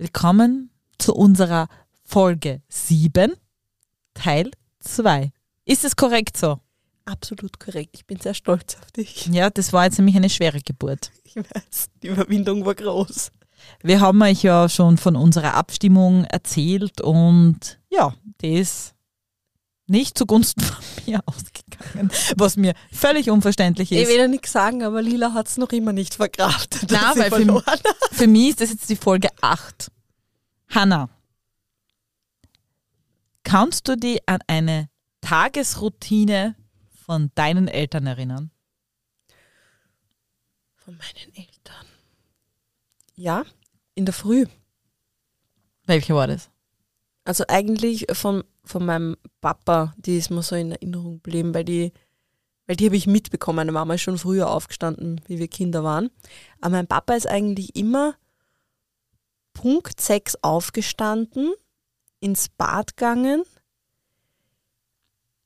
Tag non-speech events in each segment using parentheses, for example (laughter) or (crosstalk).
Willkommen zu unserer Folge 7, Teil 2. Ist es korrekt so? Absolut korrekt. Ich bin sehr stolz auf dich. (laughs) Ja, das war jetzt nämlich eine schwere Geburt. Ich weiß, die Überwindung war groß. Wir haben euch ja schon von unserer Abstimmung erzählt und ja, ist nicht zugunsten (laughs) von mir ausgegangen, was mir völlig unverständlich Ich ist. will ja nichts sagen, aber Lila hat es noch immer nicht verkraftet. Nein, weil für, für mich ist das jetzt die Folge 8. Hanna, kannst du dich an eine Tagesroutine von deinen Eltern erinnern? Von meinen Eltern. Ja, in der Früh. Welche war das? Also eigentlich von, von meinem Papa, die ist mir so in Erinnerung geblieben, weil die, weil die habe ich mitbekommen. Meine Mama ist schon früher aufgestanden, wie wir Kinder waren. Aber mein Papa ist eigentlich immer Punkt 6 aufgestanden, ins Bad gegangen,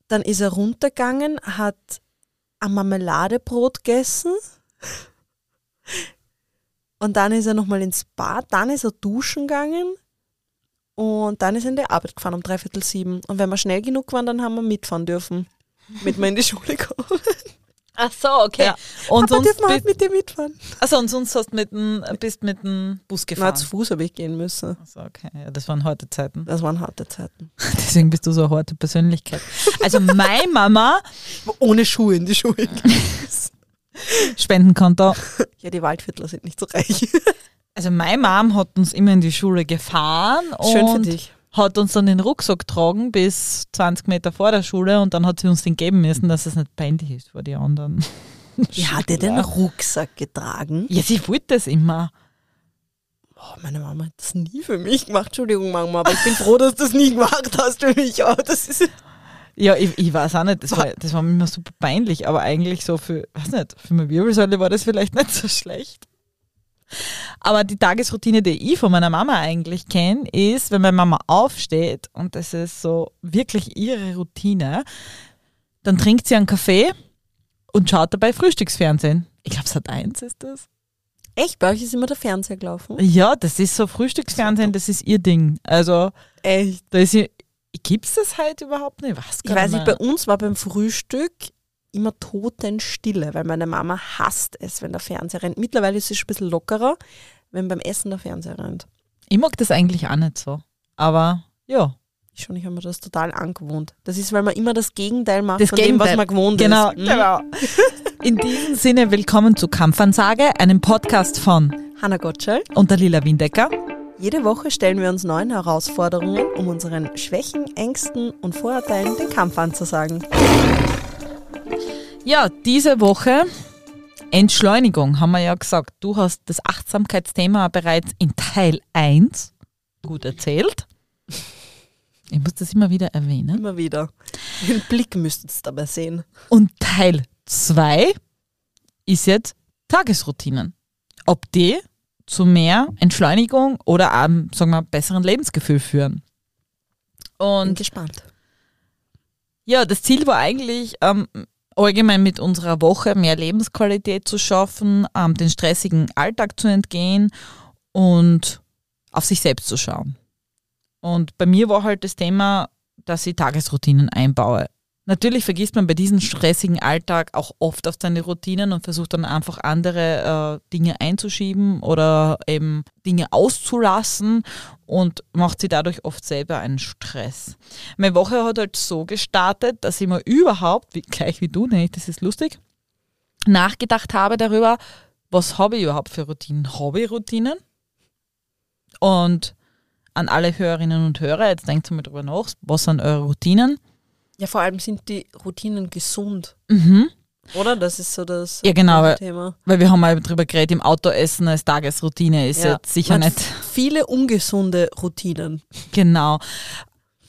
dann ist er runtergegangen, hat ein Marmeladebrot gegessen und dann ist er nochmal ins Bad, dann ist er duschen gegangen und dann ist er in die Arbeit gefahren um dreiviertel sieben. Und wenn wir schnell genug waren, dann haben wir mitfahren dürfen. Mit mir in die Schule kommen. Ach so, okay. Ja. Und Papa, sonst, dürfen wir bi- halt mit dir mitfahren? also, und sonst hast mit dem, bist mit dem Bus Na, gefahren. zu Fuß habe ich gehen müssen. Also, okay, ja, das waren harte Zeiten. Das waren harte Zeiten. (laughs) Deswegen bist du so eine harte Persönlichkeit. Also meine Mama, Ohne Schuhe in die Schule. (laughs) Spendenkonto, ja, die Waldviertler sind nicht so reich. (laughs) also meine Mom hat uns immer in die Schule gefahren Schön für und dich. hat uns dann den Rucksack getragen bis 20 Meter vor der Schule und dann hat sie uns den geben müssen, dass es nicht peinlich ist vor die anderen. (laughs) Wie hat er den Rucksack getragen? Ja, sie wollte das immer. Oh, meine Mama hat das nie für mich gemacht. Entschuldigung, Mama, aber ich bin froh, dass du das nie gemacht hast für mich. Aber das ist Ja, ich, ich weiß auch nicht, das war, das war mir immer super peinlich, aber eigentlich so für, weiß nicht, für meine Wirbelsäule war das vielleicht nicht so schlecht. Aber die Tagesroutine, die ich von meiner Mama eigentlich kenne, ist, wenn meine Mama aufsteht und das ist so wirklich ihre Routine, dann trinkt sie einen Kaffee und schaut dabei Frühstücksfernsehen. Ich glaube, Sat 1 ist das. echt, bei euch ist immer der Fernseher gelaufen. Ja, das ist so Frühstücksfernsehen, das ist ihr Ding. Also, Echt. da ist ihr, gibt's das heute überhaupt nicht? Was Ich weiß nicht, bei uns war beim Frühstück immer Totenstille, weil meine Mama hasst es, wenn der Fernseher rennt. Mittlerweile ist es ein bisschen lockerer, wenn beim Essen der Fernseher rennt. Ich mag das eigentlich auch nicht so. Aber ja, Ich schon, ich habe mir das total angewohnt. Das ist, weil man immer das Gegenteil macht Das von dem, was Gegenteil. man gewohnt genau, ist. Mhm. genau. (laughs) In diesem Sinne, willkommen zu Kampfansage, einem Podcast von Hanna Gottschall. und der Lila Windecker. Jede Woche stellen wir uns neuen Herausforderungen, um unseren Schwächen, Ängsten und Vorurteilen den Kampf anzusagen. Ja, diese Woche Entschleunigung, haben wir ja gesagt. Du hast das Achtsamkeitsthema bereits in Teil 1 gut erzählt. Ich muss das immer wieder erwähnen. Immer wieder. Den Blick müsst ihr dabei sehen. Und Teil 2 ist jetzt Tagesroutinen. Ob die zu mehr Entschleunigung oder einem, sagen wir, besseren Lebensgefühl führen. Bin Und gespannt. ja, das Ziel war eigentlich, ähm, allgemein mit unserer Woche mehr Lebensqualität zu schaffen, ähm, den stressigen Alltag zu entgehen und auf sich selbst zu schauen. Und bei mir war halt das Thema, dass ich Tagesroutinen einbaue. Natürlich vergisst man bei diesem stressigen Alltag auch oft auf seine Routinen und versucht dann einfach andere äh, Dinge einzuschieben oder eben Dinge auszulassen und macht sich dadurch oft selber einen Stress. Meine Woche hat halt so gestartet, dass ich mir überhaupt, wie, gleich wie du, nämlich das ist lustig, nachgedacht habe darüber, was habe ich überhaupt für Routinen? Habe ich Routinen? Und an alle Hörerinnen und Hörer, jetzt denkt mal drüber nach, was sind eure Routinen? Ja, vor allem sind die Routinen gesund, Mhm. oder? Das ist so das Ja, genau, weil- Thema. Weil wir haben mal drüber geredet, im Auto essen als Tagesroutine ist Ja. jetzt sicher Man nicht Viele ungesunde Routinen. genau.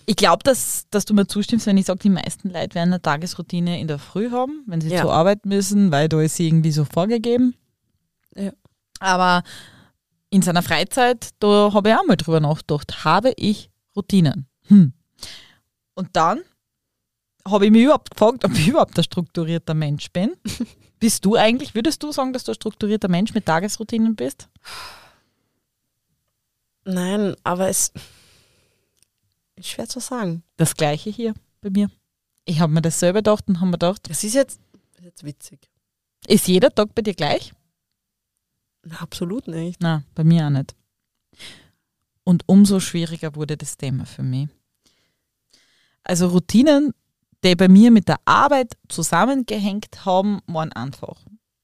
Ich glaube, dass, dass du mir zustimmst, wenn ich sage, die meisten Leute werden eine Tagesroutine in der Früh haben, wenn sie Ja. zur Arbeit müssen, weil da ist sie irgendwie so vorgegeben. Ja. Aber in seiner Freizeit, da habe ich auch mal drüber nachgedacht, habe ich Routinen? Hm. Und dann habe ich mich überhaupt gefragt, ob ich überhaupt ein strukturierter Mensch bin. (laughs) bist du eigentlich, würdest du sagen, dass du ein strukturierter Mensch mit Tagesroutinen bist? Nein, aber es ist schwer zu sagen. Das gleiche hier bei mir. Ich habe mir das selber gedacht und habe mir gedacht, Das ist jetzt, ist jetzt witzig. ist jeder Tag bei dir gleich? Na, absolut nicht. Na, bei mir auch nicht. Und umso schwieriger wurde das Thema für mich. Also Routinen, die bei mir mit der Arbeit zusammengehängt haben, waren einfach.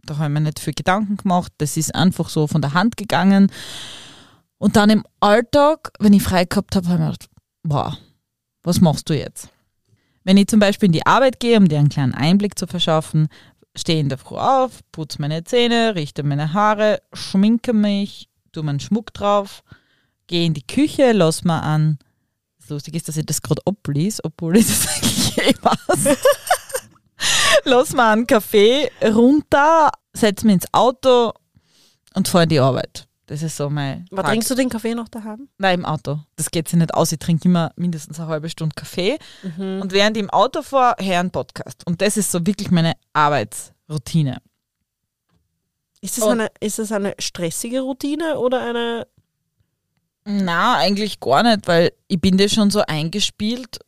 Da habe ich mir nicht viel Gedanken gemacht. Das ist einfach so von der Hand gegangen. Und dann im Alltag, wenn ich frei gehabt habe, habe ich mir gedacht, wow, was machst du jetzt? Wenn ich zum Beispiel in die Arbeit gehe, um dir einen kleinen Einblick zu verschaffen, stehe in der Früh auf, putze meine Zähne, richte meine Haare, schminke mich, tue meinen Schmuck drauf, gehe in die Küche, lass mir an. Das Lustige ist, dass ich das gerade ablies, obwohl ich das (laughs) eigentlich eh weiß. (laughs) lass mir einen Kaffee runter, setze mich ins Auto und fahre in die Arbeit. Das ist so mein. Aber Tag. trinkst du den Kaffee noch daheim? Nein, im Auto. Das geht sich nicht aus. Ich trinke immer mindestens eine halbe Stunde Kaffee. Mhm. Und während ich im Auto fahre, höre einen Podcast. Und das ist so wirklich meine Arbeitsroutine. Ist das, Und- eine, ist das eine stressige Routine oder eine. Na, eigentlich gar nicht, weil ich bin das schon so eingespielt.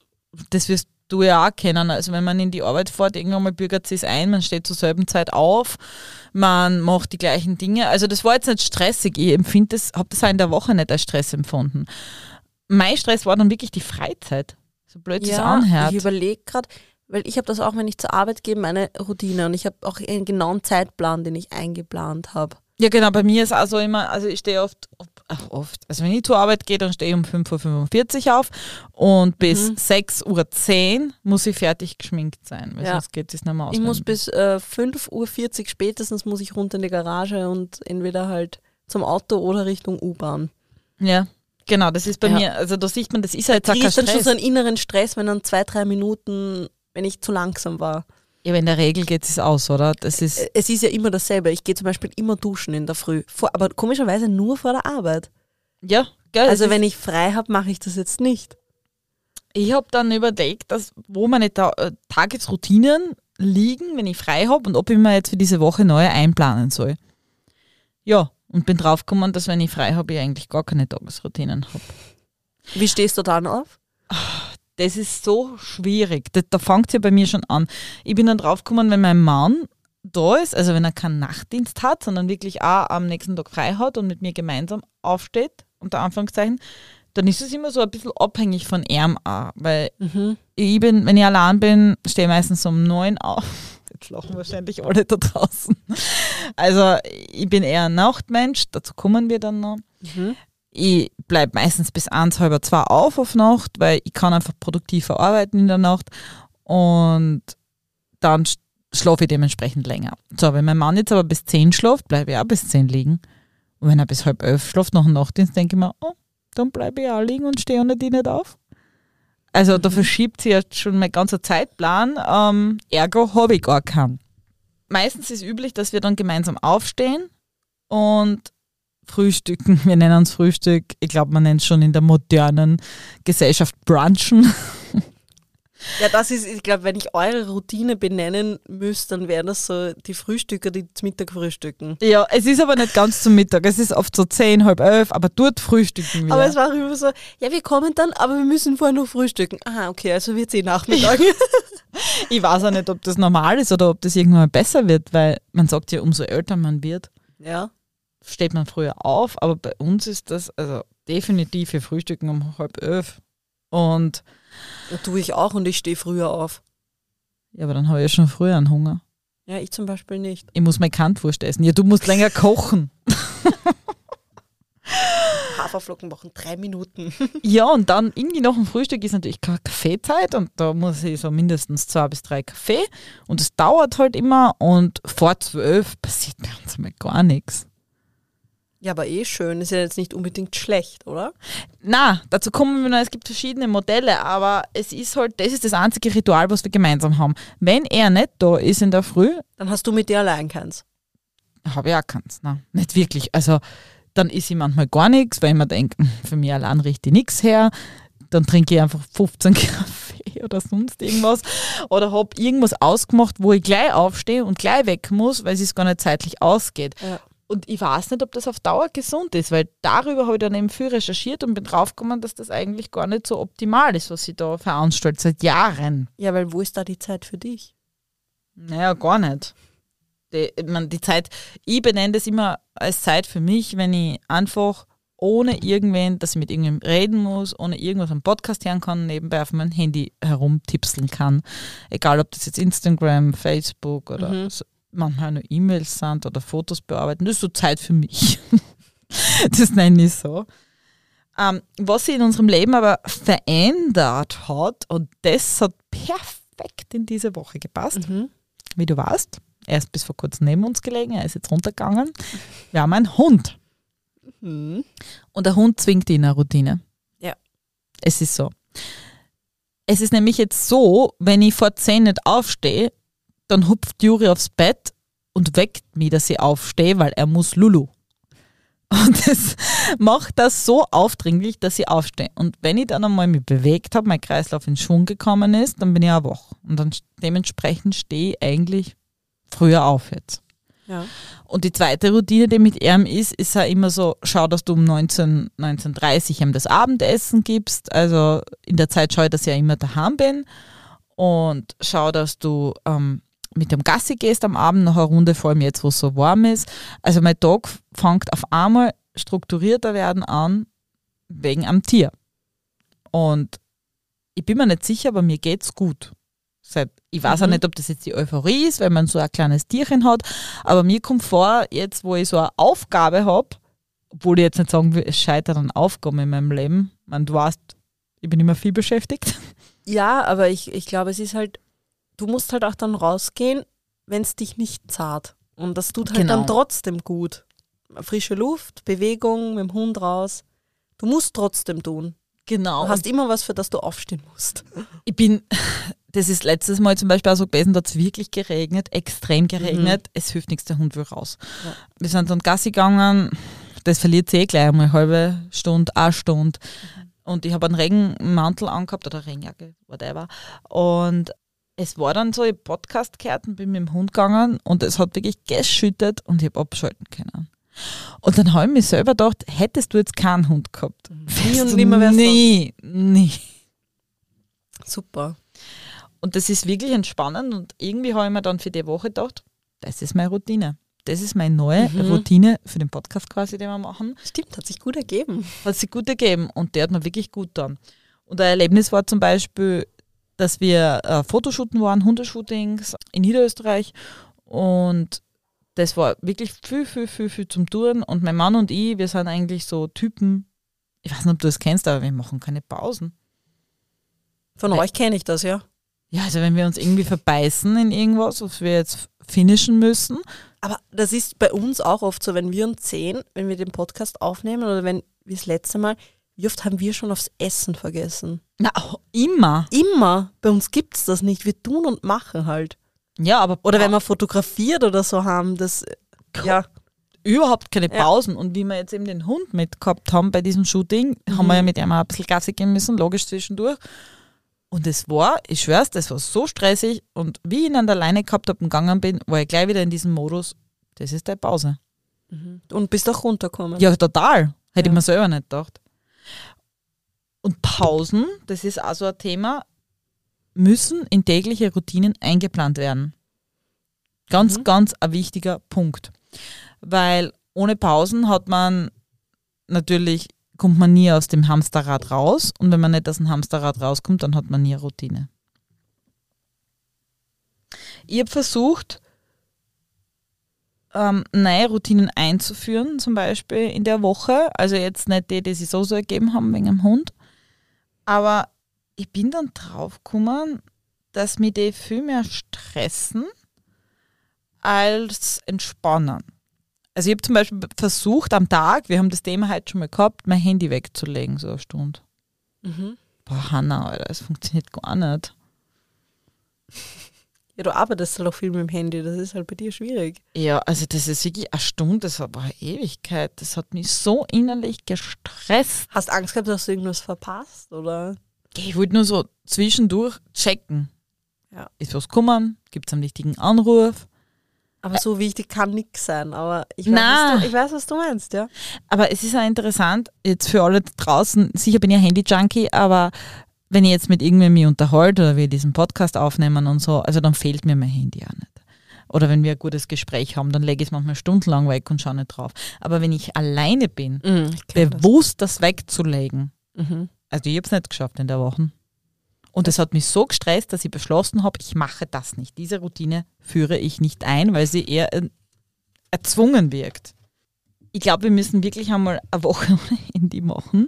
Das wirst du ja auch kennen. Also wenn man in die Arbeit fährt, irgendwann mal bürgert es ein, man steht zur selben Zeit auf, man macht die gleichen Dinge. Also das war jetzt nicht stressig. Ich empfinde das, habe das auch in der Woche nicht als Stress empfunden. Mein Stress war dann wirklich die Freizeit. So blöd es anhört. ich überlege gerade, weil ich habe das auch, wenn ich zur Arbeit gehe, meine Routine und ich habe auch einen genauen Zeitplan, den ich eingeplant habe. Ja, genau, bei mir ist also immer, also ich stehe oft, ach, oft, also wenn ich zur Arbeit gehe, dann stehe ich um 5.45 Uhr auf und bis Mhm. 6.10 Uhr muss ich fertig geschminkt sein, weil Ja. sonst geht es nicht mehr aus. Ich muss bis äh, 5.40 Uhr spätestens muss ich runter in die Garage und entweder halt zum Auto oder Richtung U-Bahn. Ja, genau, das ist bei Ja. mir, also da sieht man, das ist halt Da kein kriege ich dann schon Stress. so einen inneren Stress, wenn dann zwei, drei Minuten, wenn ich zu langsam war. Ja, aber in der Regel geht es aus, oder? Das ist, Äh, Es ist ja immer dasselbe. Ich gehe zum Beispiel immer duschen in der Früh. Vor, aber komischerweise nur vor der Arbeit. ja, gell, Also wenn ich frei habe, mache ich das jetzt nicht. ich habe dann überlegt, dass, wo meine Ta äh, Tagesroutinen liegen, wenn ich frei habe und ob ich mir jetzt für diese Woche neue einplanen soll. Ja, und bin draufgekommen, dass wenn ich frei habe, ich eigentlich gar keine Tagesroutinen habe. Wie stehst du dann auf? Das ist so schwierig. Da, da fängt es ja bei mir schon an. Ich bin dann draufgekommen, wenn mein Mann da ist, also wenn er keinen Nachtdienst hat, sondern wirklich auch am nächsten Tag frei hat und mit mir gemeinsam aufsteht, unter Anführungszeichen, dann ist es immer so ein bisschen abhängig von ihm auch. Weil Mhm. ich bin, wenn ich allein bin, stehe ich meistens um neun auf. (laughs) Jetzt lachen wahrscheinlich alle da draußen. Also ich bin eher ein Nachtmensch, dazu kommen wir dann noch. Mhm. Ich bleibe meistens bis eins, halb zwei auf auf Nacht, weil ich kann einfach produktiver arbeiten in der Nacht und dann sch- schlafe ich dementsprechend länger. So, wenn mein Mann jetzt aber bis zehn schläft, bleibe ich auch bis zehn liegen. Und wenn er bis halb elf schläft nach dem Nachtdienst, denke ich mir, oh, dann bleibe ich auch liegen und stehe ohne die nicht auf. Also da verschiebt sich jetzt schon mein ganzer Zeitplan, ähm, ergo habe ich gar keinen. Meistens ist üblich, dass wir dann gemeinsam aufstehen und frühstücken. (laughs) Wir nennen es Frühstück. Ich glaube, man nennt es schon in der modernen Gesellschaft Brunchen. (laughs) Ja, das ist, ich glaube, wenn ich eure Routine benennen müsste, dann wären das so die Frühstücker, die zum Mittag frühstücken. Ja, es ist aber nicht ganz zum Mittag. Es ist oft so zehn, halb elf, aber dort frühstücken wir. Aber es war auch immer so, ja, wir kommen dann, aber wir müssen vorher noch frühstücken. Aha, okay, also wird eh Nachmittag. (laughs) ich weiß auch nicht, ob das normal ist oder ob das irgendwann mal besser wird, weil man sagt ja, umso älter man wird, Ja. Steht man früher auf. Aber bei uns ist das also definitiv, wir frühstücken um halb elf. Und ja. Tue ich auch und ich stehe früher auf. ja, aber dann habe ich ja schon früher einen Hunger. Ja, ich zum Beispiel nicht. Ich muss meine Kantwurst essen. Ja, du musst länger (laughs) kochen. (laughs) Haferflocken machen drei Minuten. (laughs) Ja, und dann irgendwie nach dem Frühstück ist natürlich Ka- Kaffeezeit und da muss ich so mindestens zwei bis drei Kaffee und es dauert halt immer und vor zwölf passiert bei uns mal gar nichts. Ja, aber eh schön. Ist ja jetzt nicht unbedingt schlecht, oder? Na, dazu kommen wir noch, es gibt verschiedene Modelle, aber es ist halt, das ist das einzige Ritual, was wir gemeinsam haben. Wenn er nicht da ist in der Früh, Dann hast du mit dir allein keins. habe ich auch keins. Nein, nicht wirklich. Also dann ist ich manchmal gar nichts, weil ich mir denke, hm, für mich allein richtig nichts her. Dann trinke ich einfach 15 (laughs) Kaffee oder sonst irgendwas. Oder habe irgendwas ausgemacht, wo ich gleich aufstehe und gleich weg muss, weil es gar nicht zeitlich ausgeht. Ja. Und ich weiß nicht, ob das auf Dauer gesund ist, weil darüber habe ich dann eben viel recherchiert und bin draufgekommen, dass das eigentlich gar nicht so optimal ist, was ich da veranstalte, seit Jahren. Ja, weil wo ist da die Zeit für dich? Naja, gar nicht. Die, ich meine, die Zeit, ich benenne das immer als Zeit für mich, wenn ich einfach ohne irgendwen, dass ich mit irgendjemandem reden muss, ohne irgendwas am Podcast hören kann, nebenbei auf mein Handy herumtipseln kann. Egal, ob das jetzt Instagram, Facebook oder Mhm. so, manchmal nur E-Mails sind oder Fotos bearbeiten. Das ist so Zeit für mich. (laughs) das nenne ich so. Ähm, was sich in unserem Leben aber verändert hat, und das hat perfekt in diese Woche gepasst, Mhm. wie du weißt. Er ist bis vor kurzem neben uns gelegen, er ist jetzt runtergegangen. Wir haben einen Hund. Mhm. Und der Hund zwingt ihn in eine Routine. Ja. Es ist so. Es ist nämlich jetzt so, wenn ich vor 10 nicht aufstehe, dann hupft Juri aufs Bett und weckt mich, dass ich aufstehe, weil er muss Lulu. Und das macht das so aufdringlich, dass ich aufstehe. Und wenn ich dann einmal mich bewegt habe, mein Kreislauf in Schwung gekommen ist, dann bin ich auch wach. Und dann dementsprechend stehe ich eigentlich früher auf jetzt. Ja. Und die zweite Routine, die mit ihm ist, ist ja immer so, schau, dass du um 19, 19.30 ihm das Abendessen gibst. Also in der Zeit schaue ich, dass ich ja immer daheim bin. Und schau, dass du ähm, mit dem Gassi gehst am Abend noch eine Runde, vor allem jetzt, wo es so warm ist. Also mein Tag fängt auf einmal strukturierter werden an wegen am Tier. Und ich bin mir nicht sicher, aber mir geht's gut. Seit, ich weiß auch Mhm. nicht, ob das jetzt die Euphorie ist, wenn man so ein kleines Tierchen hat, aber mir kommt vor, jetzt wo ich so eine Aufgabe habe, obwohl ich jetzt nicht sagen will, es scheitert an Aufgaben in meinem Leben. Ich meine, du weißt, ich bin immer viel beschäftigt. Ja, aber ich, ich glaube, es ist halt, du musst halt auch dann rausgehen, wenn es dich nicht zahlt. Und das tut halt Genau. dann trotzdem gut. Frische Luft, Bewegung, mit dem Hund raus. Du musst trotzdem tun. Genau. Du hast immer was, für das du aufstehen musst. (laughs) ich bin, das ist letztes Mal zum Beispiel auch so gewesen, da hat es wirklich geregnet, extrem geregnet. Es hilft nichts, der Hund will raus. Ja. Wir sind dann Gassi gegangen, das verliert sich eh gleich einmal eine halbe Stunde, eine Stunde. Und ich habe einen Regenmantel angehabt oder Regenjacke, whatever. Und es war dann so, ich hab Podcast gehört und bin mit dem Hund gegangen und es hat wirklich geschüttet und ich habe abschalten können. Und dann habe ich mir selber gedacht, hättest du jetzt keinen Hund gehabt, Nie und nimmer wärst du- nie, nie. Super. Und das ist wirklich entspannend und irgendwie habe ich mir dann für die Woche gedacht, das ist meine Routine. Das ist meine neue Mhm. Routine für den Podcast quasi, den wir machen. Stimmt, hat sich gut ergeben. Hat sich gut ergeben und der hat mir wirklich gut getan. Und ein Erlebnis war zum Beispiel, dass wir äh, Fotoshooten waren, Hundeshootings in Niederösterreich und das war wirklich viel, viel, viel, viel zum Touren und mein Mann und ich, wir sind eigentlich so Typen, ich weiß nicht, ob du das kennst, aber wir machen keine Pausen. Von euch kenne ich das, ja. Ja, also wenn wir uns irgendwie verbeißen in irgendwas, was wir jetzt finishen müssen, Aber das ist bei uns auch oft so, wenn wir uns sehen, wenn wir den Podcast aufnehmen oder wenn wir das letzte Mal, wie oft haben wir schon aufs Essen vergessen? na, immer. Immer. Bei uns gibt es das nicht. Wir tun und machen halt. Ja, aber Oder wenn wir fotografiert oder so haben, das, ja, überhaupt keine Ja. Pausen. Und wie wir jetzt eben den Hund mitgehabt haben bei diesem Shooting, haben wir ja mit ihm auch ein bisschen Gassi gehen müssen, logisch zwischendurch. Und es war, ich schwör's, das war so stressig. Und wie ich ihn an der Leine gehabt habe und gegangen bin, war ich gleich wieder in diesem Modus, das ist deine Pause. und bist auch runtergekommen. Ja, total. Hätte Ja. ich mir selber nicht gedacht. Und Pausen, das ist auch so ein Thema, müssen in tägliche Routinen eingeplant werden. Ganz, Mhm. ganz ein wichtiger Punkt. Weil ohne Pausen hat man natürlich, kommt man nie aus dem Hamsterrad raus. Und wenn man nicht aus dem Hamsterrad rauskommt, dann hat man nie eine Routine. Ich habe versucht, ähm, neue Routinen einzuführen, zum Beispiel in der Woche. Also jetzt nicht die, die sich so so ergeben haben wegen dem Hund. Aber ich bin dann drauf gekommen, dass mich die viel mehr stressen als entspannen. Also ich habe zum Beispiel versucht am Tag, wir haben das Thema heute schon mal gehabt, mein Handy wegzulegen, so eine Stunde. Mhm. Boah, Hanna, Alter, das funktioniert gar nicht. Ja, du arbeitest halt auch viel mit dem Handy, das ist halt bei dir schwierig. Ja, also das ist wirklich eine Stunde, das war eine Ewigkeit. Das hat mich so innerlich gestresst. Hast Angst gehabt, dass du irgendwas verpasst, oder? Ich wollte nur so zwischendurch checken. Ja. Ist was gekommen? Gibt es einen wichtigen Anruf? Aber so wichtig kann nichts sein. Aber ich weiß, was du, ich weiß, was du meinst, ja. Aber es ist auch interessant, jetzt für alle da draußen, sicher bin ich ein Handy-Junkie, aber wenn ich jetzt mit irgendwem mich unterhalte oder wir diesen Podcast aufnehmen und so, also dann fehlt mir mein Handy auch nicht. Oder wenn wir ein gutes Gespräch haben, dann lege ich es manchmal stundenlang weg und schaue nicht drauf. Aber wenn ich alleine bin, Ich kenn das. bewusst das wegzulegen, Mhm. also ich habe es nicht geschafft in der Woche. Und es hat mich so gestresst, dass ich beschlossen habe, ich mache das nicht. Diese Routine führe ich nicht ein, weil sie eher äh, erzwungen wirkt. Ich glaube, wir müssen wirklich einmal eine Woche (laughs) ohne Handy machen.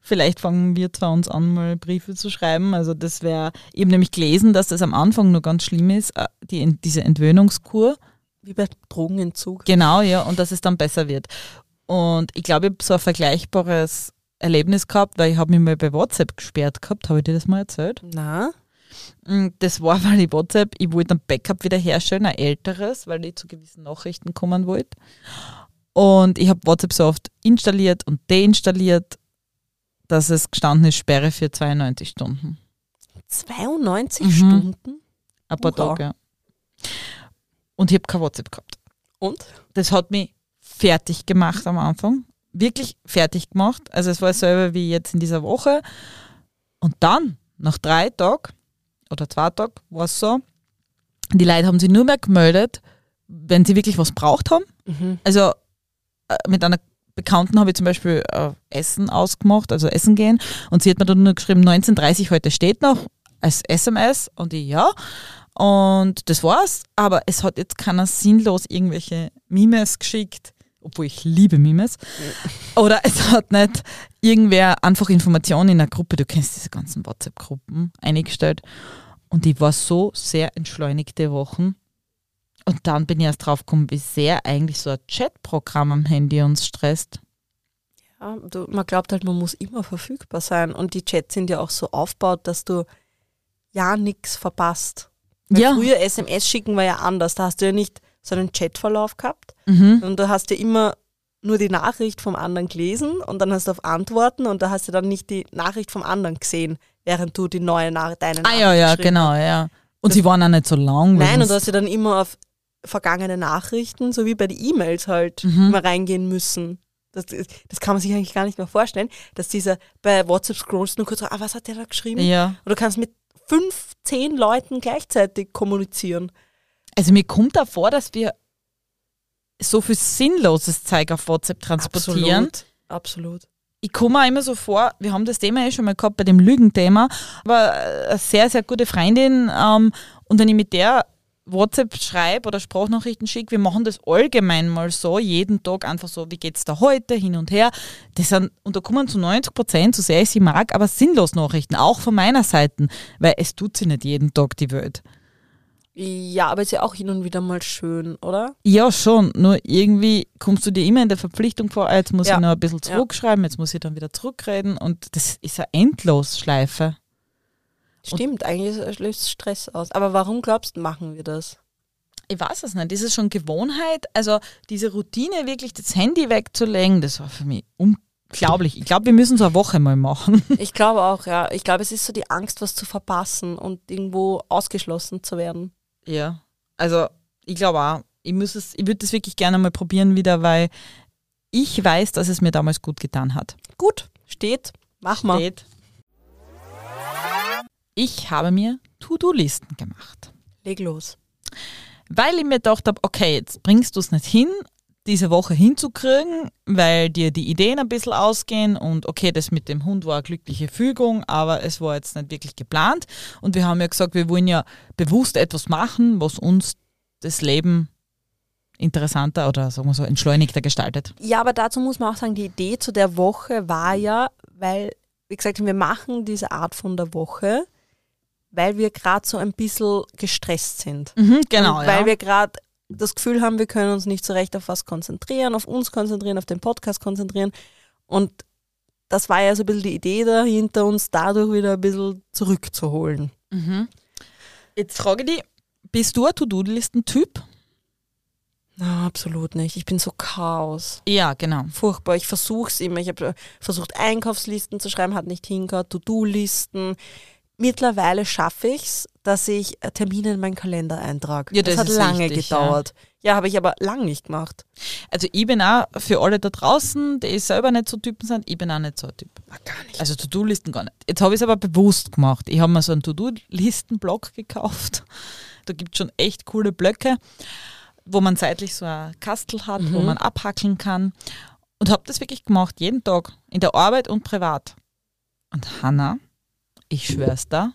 Vielleicht fangen wir zwar uns an, mal Briefe zu schreiben. Also das wäre, ich habe nämlich gelesen, dass das am Anfang nur ganz schlimm ist, äh, die, diese Entwöhnungskur. Wie bei Drogenentzug. Genau, ja, und dass es dann besser wird. Und ich glaube, ich habe so ein vergleichbares Erlebnis gehabt, weil ich habe mich mal bei WhatsApp gesperrt gehabt. Habe ich dir das mal erzählt? Na? Mm, Das war, (laughs) weil ich WhatsApp, ich wollte ein Backup wiederherstellen, ein älteres, weil ich zu gewissen Nachrichten kommen wollte. Und ich habe WhatsApp so oft installiert und deinstalliert, dass es gestanden ist, Sperre für 92 Stunden. 92 Mhm. Stunden? Ein paar. Tage. ja. Und ich habe kein WhatsApp gehabt. Und? das hat mich fertig gemacht am Anfang. Wirklich fertig gemacht. Also es war dasselbe wie jetzt in dieser Woche. Und dann, nach drei Tagen oder zwei Tagen, war es so, die Leute haben sich nur mehr gemeldet, wenn sie wirklich was braucht haben. Mhm. Also äh, mit einer Bekannten habe ich zum Beispiel äh, Essen ausgemacht, also Essen gehen. Und sie hat mir dann nur geschrieben, 19.30 heute steht noch als SMS. Und ich, ja. Und das war's. Aber es hat jetzt keiner sinnlos irgendwelche Memes geschickt, obwohl ich liebe Memes. Oder es hat nicht irgendwer einfach Informationen in einer Gruppe, du kennst diese ganzen WhatsApp-Gruppen, eingestellt. Und ich war so sehr entschleunigte Wochen. Und dann bin ich erst drauf gekommen, wie sehr eigentlich so ein Chatprogramm am Handy uns stresst. Ja, du, man glaubt halt, man muss immer verfügbar sein. Und die Chats sind ja auch so aufgebaut, dass du ja nichts verpasst. Weil Ja. Früher SMS schicken war ja anders. Da hast du ja nicht so einen Chatverlauf gehabt. Mhm. Und du hast ja immer nur die Nachricht vom anderen gelesen und dann hast du auf Antworten und da hast du dann nicht die Nachricht vom anderen gesehen, während du die neue Nachricht, deine Ah ja, ja, genau, ja. Und sie waren auch nicht so lang. Nein, und du hast ja dann immer auf vergangene Nachrichten, so wie bei den E-Mails halt, Mhm. immer reingehen müssen. Das, das kann man sich eigentlich gar nicht mehr vorstellen, dass dieser bei WhatsApp scrollst nur kurz, ah, was hat der da geschrieben? ja. Und du kannst mit fünf, zehn Leuten gleichzeitig kommunizieren. Also mir kommt auch vor, dass wir so viel sinnloses Zeug auf WhatsApp transportieren. Absolut. Absolut. Ich komme mir immer so vor, wir haben das Thema eh schon mal gehabt bei dem Lügenthema, aber äh, eine sehr, sehr gute Freundin ähm, und wenn ich mit der WhatsApp schreibe oder Sprachnachrichten schicke, wir machen das allgemein mal so, jeden Tag einfach so, wie geht's da heute, hin und her. Das sind, und da kommen zu 90 Prozent, so sehr ich sie mag, aber sinnlos Nachrichten, auch von meiner Seite, weil es tut sie nicht jeden Tag die Welt. Ja, aber ist ja auch hin und wieder mal schön, oder? Ja, schon. Nur irgendwie kommst du dir immer in der Verpflichtung vor, ah, jetzt muss Ja. ich noch ein bisschen Ja. zurückschreiben, jetzt muss ich dann wieder zurückreden und das ist eine Endlosschleife. Stimmt, eigentlich ist- löst Stress aus. Aber warum glaubst du, machen wir das? Ich weiß es nicht. Ist es schon Gewohnheit? Also diese Routine, wirklich das Handy wegzulegen, das war für mich unglaublich. Ich glaube, wir müssen so eine Woche mal machen. (laughs) Ich glaube auch, ja. Ich glaube, es ist so die Angst, was zu verpassen und irgendwo ausgeschlossen zu werden. Ja. Also ich glaube auch, ich, muss es, ich würde das wirklich gerne mal probieren wieder, weil ich weiß, dass es mir damals gut getan hat. Gut, steht, mach mal. Steht. Ich habe mir To-Do-Listen gemacht. Leg los. weil ich mir gedacht habe, okay, jetzt bringst du es nicht hin, diese Woche hinzukriegen, weil dir die Ideen ein bisschen ausgehen und okay, das mit dem Hund war eine glückliche Fügung, aber es war jetzt nicht wirklich geplant und wir haben ja gesagt, wir wollen ja bewusst etwas machen, was uns das Leben interessanter oder sagen wir so entschleunigter gestaltet. Ja, aber dazu muss man auch sagen, die Idee zu der Woche war ja, weil, wie gesagt, wir machen diese Art von der Woche, weil wir gerade so ein bisschen gestresst sind. genau, Und weil wir gerade das Gefühl haben, wir können uns nicht so recht auf was konzentrieren, auf uns konzentrieren, auf den Podcast konzentrieren. Und das war ja so ein bisschen die Idee dahinter, uns dadurch wieder ein bisschen zurückzuholen. Mhm. Jetzt frage ich dich, bist du ein To-Do-Listen-Typ? Na, absolut nicht. Ich bin so Chaos. Ja, genau. Furchtbar. Ich versuche es immer. Ich habe versucht, Einkaufslisten zu schreiben, hat nicht hingehört, To-Do-Listen. Mittlerweile schaffe ich es, dass ich Termine in meinen Kalender eintrage. Ja, das hat ist lange wichtig, gedauert. Ja, habe ich aber lang nicht gemacht. Also ich bin auch für alle da draußen, die selber nicht so Typen sind, ich bin auch nicht so ein Typ. gar nicht. Also To-Do-Listen gar nicht. Jetzt habe ich es aber bewusst gemacht. Ich habe mir so einen To-Do-Listen-Block gekauft. Da gibt es schon echt coole Blöcke, wo man seitlich so ein Kastel hat, wo Mhm. man abhackeln kann. Und habe das wirklich gemacht, jeden Tag, in der Arbeit und privat. Und Hanna, ich schwör's da,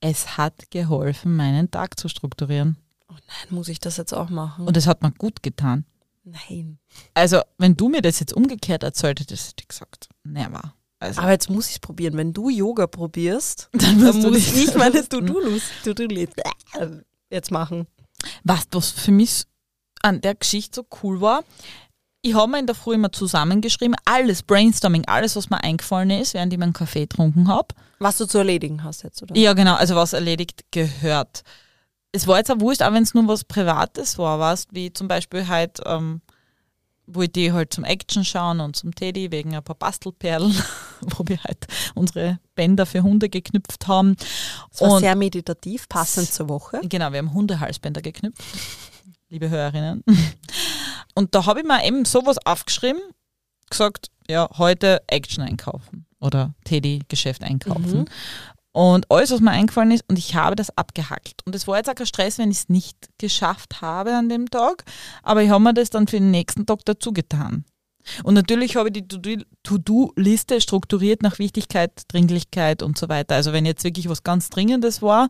es hat geholfen, meinen Tag zu strukturieren. Nein, muss ich das jetzt auch machen? Und es hat mir gut getan. Nein. Also, wenn du mir das jetzt umgekehrt erzählt hättest, hätte ich gesagt, never. Also, Aber jetzt muss ich es probieren. Wenn du Yoga probierst, (laughs) dann dann muss das ich meine testen. To-Do-List jetzt machen. Du, was für mich an der Geschichte so cool war? Ich habe mir in der Früh immer zusammengeschrieben, alles Brainstorming, alles, was mir eingefallen ist, während ich meinen Kaffee getrunken habe. Was du zu erledigen hast jetzt, oder? Ja, genau, also was erledigt gehört. Es war jetzt auch wurscht, auch wenn es nur was Privates war, weißt, wie zum Beispiel halt, ähm, wo ich die halt zum Action schauen und zum Teddy wegen ein paar Bastelperlen, (laughs) wo wir halt unsere Bänder für Hunde geknüpft haben. Das war Und- sehr meditativ, passend zur Woche. Genau, wir haben Hundehalsbänder geknüpft, liebe Hörerinnen. Und da habe ich mir eben sowas aufgeschrieben, gesagt, ja, heute Action einkaufen oder Teddy-Geschäft einkaufen. Mhm. Und alles, was mir eingefallen ist, und ich habe das abgehackelt. Und es war jetzt auch kein Stress, wenn ich es nicht geschafft habe an dem Tag, aber ich habe mir das dann für den nächsten Tag dazu getan. Und natürlich habe ich die To-Do- To-Do-Liste strukturiert nach Wichtigkeit, Dringlichkeit und so weiter. Also wenn jetzt wirklich was ganz Dringendes war,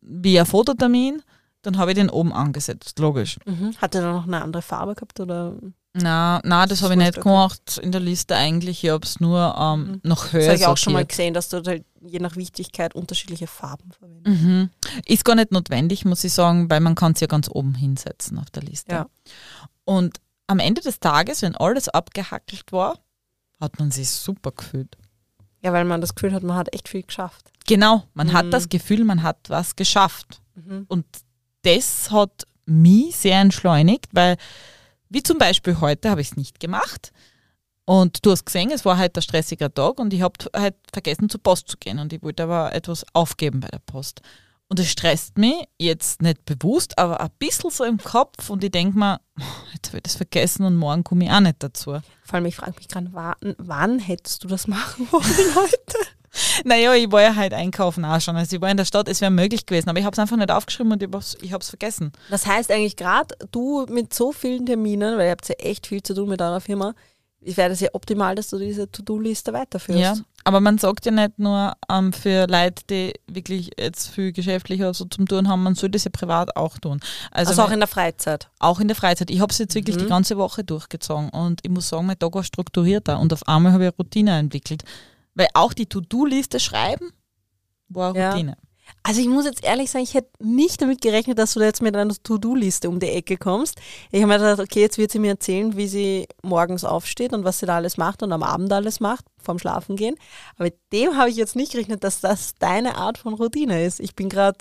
wie ein Fototermin, dann habe ich den oben angesetzt, logisch. Mhm. Hat er dann noch eine andere Farbe gehabt? Oder? Na, na, das Das habe ich nicht gemacht in der Liste eigentlich. Ich habe es nur ähm, Mhm. noch Das höher habe ich auch schon mal gesehen, dass du halt je nach Wichtigkeit unterschiedliche Farben verwendest. Mhm. Ist gar nicht notwendig, muss ich sagen, weil man kann es ja ganz oben hinsetzen auf der Liste. Ja. Und am Ende des Tages, wenn alles abgehackelt war, hat man sich super gefühlt. Ja, weil man das Gefühl hat, man hat echt viel geschafft. Genau, man Mhm. hat das Gefühl, man hat was geschafft. Mhm. Und das hat mich sehr entschleunigt, weil, wie zum Beispiel heute, habe ich es nicht gemacht. Und du hast gesehen, es war halt ein stressiger Tag und ich habe halt vergessen, zur Post zu gehen. Und ich wollte aber etwas aufgeben bei der Post. Und es stresst mich jetzt nicht bewusst, aber ein bisschen so im Kopf. Und ich denke mir, jetzt habe ich das vergessen und morgen komme ich auch nicht dazu. Vor allem, ich frage mich gerade, wann, wann hättest du das machen wollen (laughs) heute? (laughs) Naja, ich war ja halt einkaufen auch schon. Also ich war in der Stadt, es wäre möglich gewesen, aber ich habe es einfach nicht aufgeschrieben und ich habe es vergessen. Das heißt eigentlich gerade, du mit so vielen Terminen, weil ihr habt ja echt viel zu tun mit eurer Firma, wäre das ja optimal, dass du diese To-Do-Liste weiterführst. Ja, aber man sagt ja nicht nur ähm, für Leute, die wirklich jetzt viel geschäftlich oder so zum tun haben, man soll das ja privat auch tun. Also, Also, auch in der Freizeit. auch in der Freizeit. Ich habe es jetzt wirklich Mhm. die ganze Woche durchgezogen und ich muss sagen, mein Tag war strukturierter und auf einmal habe ich eine Routine entwickelt. Weil auch die To-Do-Liste schreiben war Ja. Routine. Also ich muss jetzt ehrlich sagen, ich hätte nicht damit gerechnet, dass du da jetzt mit einer To-Do-Liste um die Ecke kommst. Ich habe mir gedacht, okay, jetzt wird sie mir erzählen, wie sie morgens aufsteht und was sie da alles macht und am Abend alles macht, vorm Schlafen gehen. Aber mit dem habe ich jetzt nicht gerechnet, dass das deine Art von Routine ist. Ich bin gerade,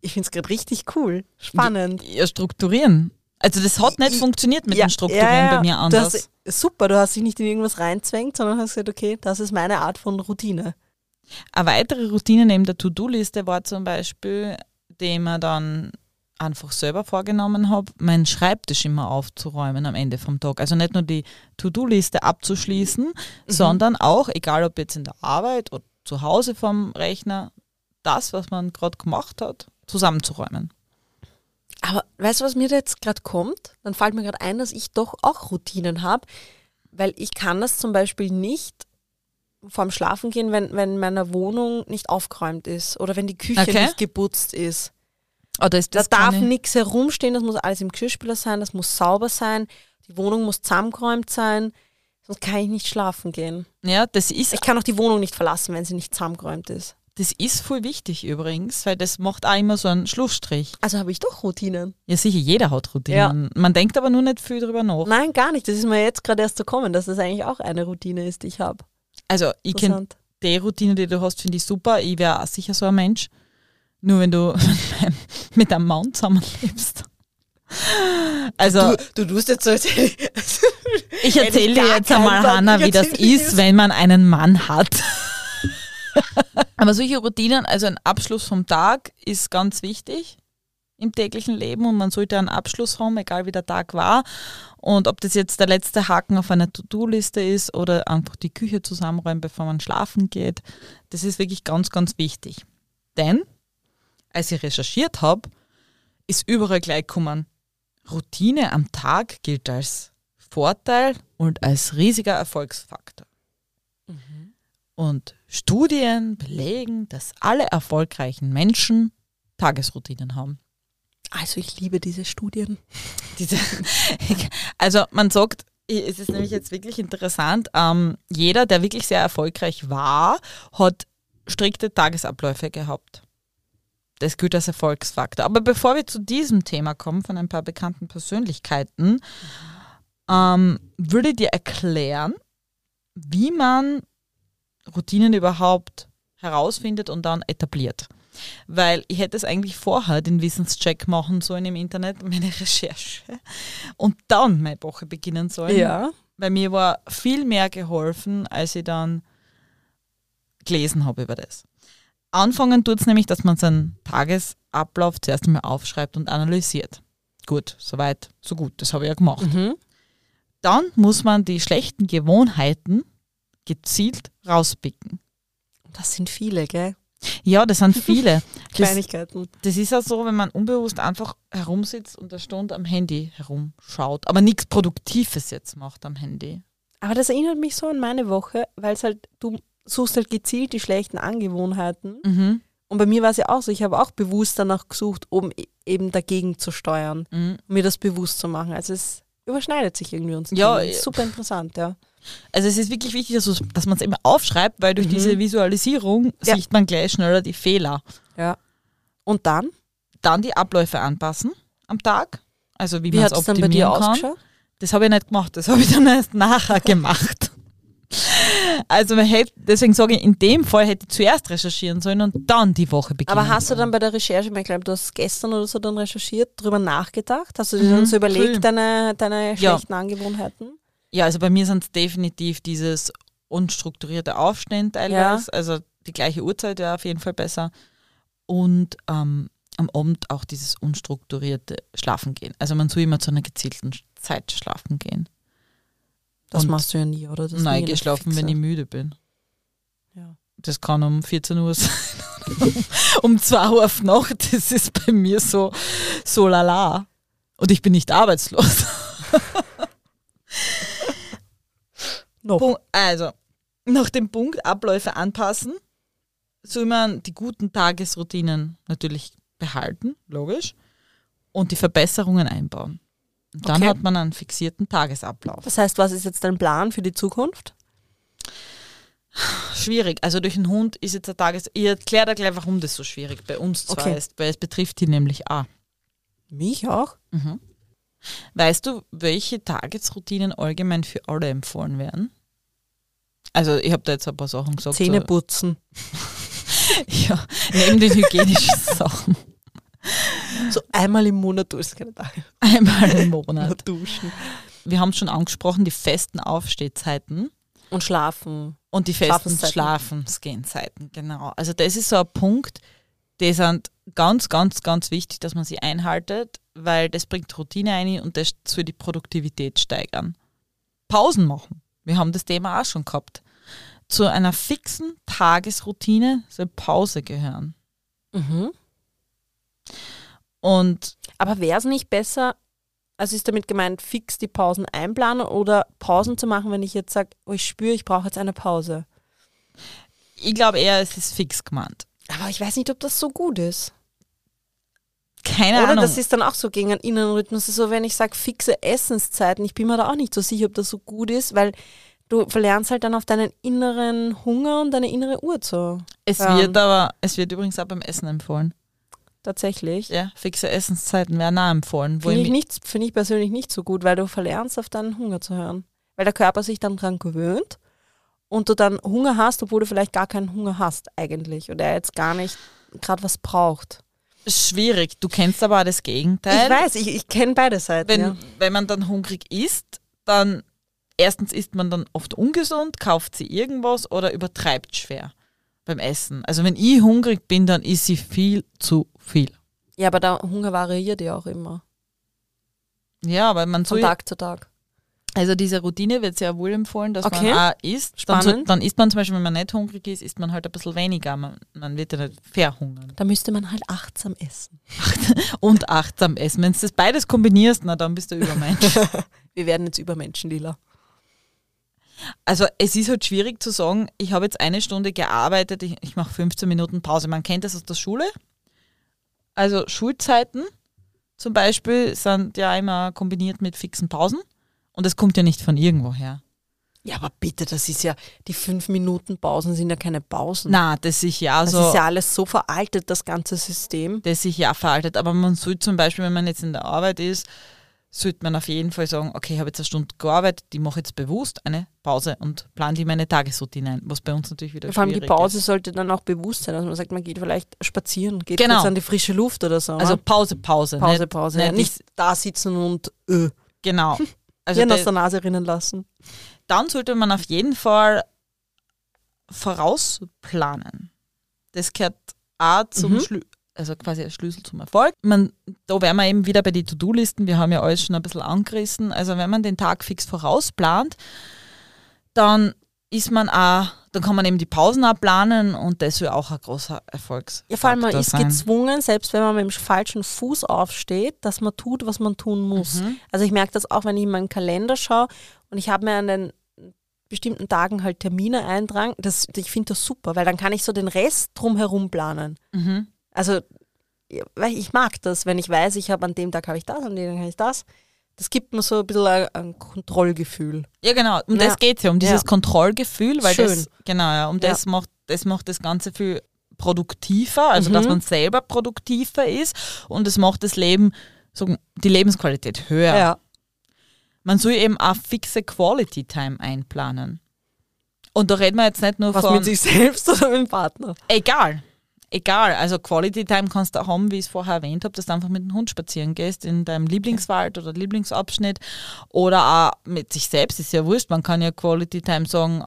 ich finde es gerade richtig cool, spannend. Ja, strukturieren. Also das hat nicht Ich- funktioniert mit Ja, dem Strukturieren ja, bei mir anders. hast, super, du hast dich nicht in irgendwas reinzwängt, sondern hast gesagt, okay, das ist meine Art von Routine. Eine weitere Routine neben der To-Do-Liste war zum Beispiel, die ich mir dann einfach selber vorgenommen habe, meinen Schreibtisch immer aufzuräumen am Ende vom Tag. Also nicht nur die To-Do-Liste abzuschließen, sondern auch, egal ob jetzt in der Arbeit oder zu Hause vom Rechner, das, was man gerade gemacht hat, zusammenzuräumen. Aber weißt du, was mir da jetzt gerade kommt? Dann fällt mir gerade ein, dass ich doch auch Routinen habe, weil ich kann das zum Beispiel nicht vorm Schlafen gehen, wenn, wenn meine Wohnung nicht aufgeräumt ist oder wenn die Küche Okay. nicht geputzt ist. Oder ist Da das darf keine- nichts herumstehen, das muss alles im Geschirrspüler sein, das muss sauber sein, die Wohnung muss zusammengeräumt sein, sonst kann ich nicht schlafen gehen. Ja, das ist, Ich kann auch die Wohnung nicht verlassen, wenn sie nicht zusammengeräumt ist. Das ist voll wichtig übrigens, weil das macht auch immer so einen Schlussstrich. Also habe ich doch Routinen. Ja, sicher, jeder hat Routinen. Man denkt aber nur nicht viel drüber nach. Nein, gar nicht. Das ist mir jetzt gerade erst zu kommen, dass das eigentlich auch eine Routine ist, die ich habe. Also ich kenne die Routine, die du hast, finde ich super. Ich wäre auch sicher so ein Mensch. Nur wenn du (laughs) mit einem Mann zusammenlebst. Also, Du, du tust jetzt so, ich (laughs) erzähle dir jetzt einmal. Hanna, wie das ist, wenn man einen Mann hat. (laughs) Aber solche Routinen, also ein Abschluss vom Tag ist ganz wichtig. im täglichen Leben und man sollte einen Abschluss haben, egal wie der Tag war. Und ob das jetzt der letzte Haken auf einer To-Do-Liste ist oder einfach die Küche zusammenräumen, bevor man schlafen geht, das ist wirklich ganz, ganz wichtig. Denn, als ich recherchiert habe, ist überall gleich gekommen, Routine am Tag gilt als Vorteil und als riesiger Erfolgsfaktor. Mhm. Und Studien belegen, dass alle erfolgreichen Menschen Tagesroutinen haben. Also ich liebe diese Studien. (laughs) Diese, also man sagt, es ist nämlich jetzt wirklich interessant, ähm, jeder, der wirklich sehr erfolgreich war, hat strikte Tagesabläufe gehabt. Das gilt als Erfolgsfaktor. Aber bevor wir zu diesem Thema kommen, von ein paar bekannten Persönlichkeiten, ähm, würde ich dir erklären, wie man Routinen überhaupt herausfindet und dann etabliert. Weil ich hätte es eigentlich vorher den Wissenscheck machen sollen im Internet, (laughs) meine Recherche, und dann meine Woche beginnen sollen. Ja. Weil mir war viel mehr geholfen, als ich dann gelesen habe über das. Anfangen tut es nämlich, dass man seinen Tagesablauf zuerst einmal aufschreibt und analysiert. Gut, soweit, so gut, das habe ich ja gemacht. Mhm. Dann muss man die schlechten Gewohnheiten gezielt rauspicken. Das sind viele, gell? Ja, das sind viele. (laughs) Das, Kleinigkeiten. das ist ja so, wenn man unbewusst einfach herumsitzt und eine Stunde am Handy herumschaut, aber nichts Produktives jetzt macht am Handy. Aber das erinnert mich so an meine Woche, weil es halt, du suchst halt gezielt die schlechten Angewohnheiten. Mhm. Und bei mir war es ja auch so, ich habe auch bewusst danach gesucht, um e- eben dagegen zu steuern, Mhm. um mir das bewusst zu machen. Also es überschneidet sich irgendwie uns. Ja, Themen. ja. super interessant, ja. Also es ist wirklich wichtig, dass, man es immer aufschreibt, weil durch Mhm. diese Visualisierung Ja. sieht man gleich schneller die Fehler. ja. Und dann? Dann die Abläufe anpassen am Tag. Also wie, Wie man es es dann bei dir optimieren kann. ausgeschaut? Das habe ich nicht gemacht, das habe ich dann erst nachher (laughs) gemacht. Also man hätte, deswegen sage ich, in dem Fall hätte ich zuerst recherchieren sollen und dann die Woche beginnen Aber hast du dann bei der Recherche, ich glaube, du hast gestern oder so dann recherchiert, drüber nachgedacht? Hast du dir Mhm, dann so überlegt, viel. deine, deine Ja. schlechten Angewohnheiten? Ja, also bei mir sind es definitiv dieses unstrukturierte Aufstehen teilweise. Also die gleiche Uhrzeit wäre auf jeden Fall besser. Und ähm, am Abend auch dieses unstrukturierte Schlafen gehen. Also man soll immer zu einer gezielten Zeit schlafen gehen. Das Und machst du ja nie, oder? Das Nein, geschlafen, wenn ich müde bin. Ja. Das kann um 14 Uhr sein. (laughs) um 2 Uhr auf Nacht. Das ist bei mir so, so lala. Und ich bin nicht arbeitslos. (laughs) Noch. Punkt, also, nach dem Punkt Abläufe anpassen, soll man die guten Tagesroutinen natürlich behalten, logisch, und die Verbesserungen einbauen. Und dann Okay. hat man einen fixierten Tagesablauf. Das heißt, was ist jetzt dein Plan für die Zukunft? Schwierig. Also durch den Hund ist jetzt ein Tages... Ich erkläre da gleich, warum das so schwierig bei uns zwar Okay. ist, weil es betrifft die nämlich auch. Mich auch. Mhm. Weißt du, welche Tagesroutinen allgemein für alle empfohlen werden? Also ich habe da jetzt ein paar Sachen gesagt. Zähne putzen. (laughs) Ja, neben den hygienischen (laughs) Sachen. So einmal im Monat tust du keine Tage. Einmal im Monat. duschen. Wir haben schon angesprochen, die festen Aufstehzeiten Und schlafen. und die festen Schlafenszeiten. Schlafensgehzeiten. Genau. Also das ist so ein Punkt, die sind ganz, ganz, ganz wichtig, dass man sie einhaltet, weil das bringt Routine ein und das soll die Produktivität steigern. Pausen machen. Wir haben das Thema auch schon gehabt. Zu einer fixen Tagesroutine soll Pause gehören. Mhm. Und Aber wäre es nicht besser, also ist damit gemeint, fix die Pausen einplanen oder Pausen zu machen, wenn ich jetzt sage, oh, ich spüre, ich brauche jetzt eine Pause? ich glaube eher, es ist fix gemeint. Aber ich weiß nicht, ob das so gut ist. Keine Oder Ahnung. das ist dann auch so gegen einen inneren Rhythmus. So, wenn ich sage fixe Essenszeiten, ich bin mir da auch nicht so sicher, ob das so gut ist, weil du verlernst halt dann auf deinen inneren Hunger und deine innere Uhr zu. es Ja. wird aber, es wird übrigens auch beim Essen empfohlen. Tatsächlich. Ja, fixe Essenszeiten werden auch empfohlen. Finde ich nicht, finde ich persönlich nicht so gut, weil du verlernst, auf deinen Hunger zu hören. Weil der Körper sich dann dran gewöhnt und du dann Hunger hast, obwohl du vielleicht gar keinen Hunger hast eigentlich oder er jetzt gar nicht gerade was braucht. Schwierig. Du kennst aber auch das Gegenteil. ich weiß, ich, ich kenne beide Seiten. wenn, ja. wenn man dann hungrig isst, dann erstens isst man dann oft ungesund, kauft sie irgendwas oder übertreibt schwer beim Essen. Also wenn ich hungrig bin, dann ist sie viel zu viel. Ja, aber der Hunger variiert ja auch immer. Ja, aber man Von soll, Tag zu Tag. Also diese Routine wird sehr wohl empfohlen, dass Okay. man auch isst. Dann, Spannend. dann isst man zum Beispiel, wenn man nicht hungrig ist, isst man halt ein bisschen weniger. Man, man wird ja nicht verhungern. Da müsste man halt achtsam essen. (laughs) Und achtsam essen. Wenn du das beides kombinierst, na dann bist du Übermensch. (laughs) Wir werden jetzt Übermenschen, Lila. Also es ist halt schwierig zu sagen, ich habe jetzt eine Stunde gearbeitet, ich, ich mache 15 Minuten Pause. Man kennt das aus der Schule. Also Schulzeiten zum Beispiel sind ja immer kombiniert mit fixen Pausen. Und es kommt ja nicht von irgendwoher. Ja, aber bitte, das ist ja, die fünf Minuten Pausen sind ja keine Pausen. Na, das ist ja das so, ist ja alles so veraltet, das ganze System. das sich ja veraltet. Aber man soll zum Beispiel, wenn man jetzt in der Arbeit ist, sollte man auf jeden Fall sagen, okay, ich habe jetzt eine Stunde gearbeitet, die mache jetzt bewusst eine Pause und plane die in meine Tagesroutine ein, was bei uns natürlich wieder Vor allem die schwierig Pause ist. sollte dann auch bewusst sein. Also man sagt, man geht vielleicht spazieren, geht Genau. kurz an die frische Luft oder so. Also oder? Pause, Pause. Pause, nicht, Pause. nicht ja, nicht da sitzen und äh, Genau. (laughs) Also Hirn aus der Nase rinnen lassen. dann sollte man auf jeden Fall vorausplanen. Das gehört auch zum Mhm. Schlü also quasi ein Schlüssel zum Erfolg. Man, da wären wir eben wieder bei den To-Do-Listen. Wir haben ja alles schon ein bisschen angerissen. Also wenn man den Tag fix vorausplant, dann ist man auch, dann kann man eben die Pausen auch planen und das wäre auch ein großer Erfolgsfaktor Ja, vor allem man ist sein. gezwungen, selbst wenn man mit dem falschen Fuß aufsteht, dass man tut, was man tun muss. Mhm. Also ich merke das auch, wenn ich in meinen Kalender schaue und ich habe mir an den bestimmten Tagen halt Termine eintragen. Das, ich finde das super, weil dann kann ich so den Rest drumherum planen. Mhm. Also weil ich mag das, wenn ich weiß, ich habe an dem Tag habe ich das, an dem Tag habe ich das. Das gibt mir so ein bisschen ein, ein Kontrollgefühl. Ja, genau. Um Ja. das geht es ja, um dieses Ja. Kontrollgefühl, weil Schön. das, genau, ja, um Ja. das macht, das macht das Ganze viel produktiver, also dass Mhm. man selber produktiver ist und es macht das Leben, so, die Lebensqualität höher. Man soll eben auch fixe Quality Time einplanen. Und da reden wir jetzt nicht nur Was von. mit sich selbst oder mit dem Partner? Egal. Egal. Also Quality Time kannst du auch haben, wie ich es vorher erwähnt habe, dass du einfach mit dem Hund spazieren gehst in deinem Lieblingswald oder Lieblingsabschnitt oder auch mit sich selbst. Ist ja wurscht. Man kann ja Quality Time sagen,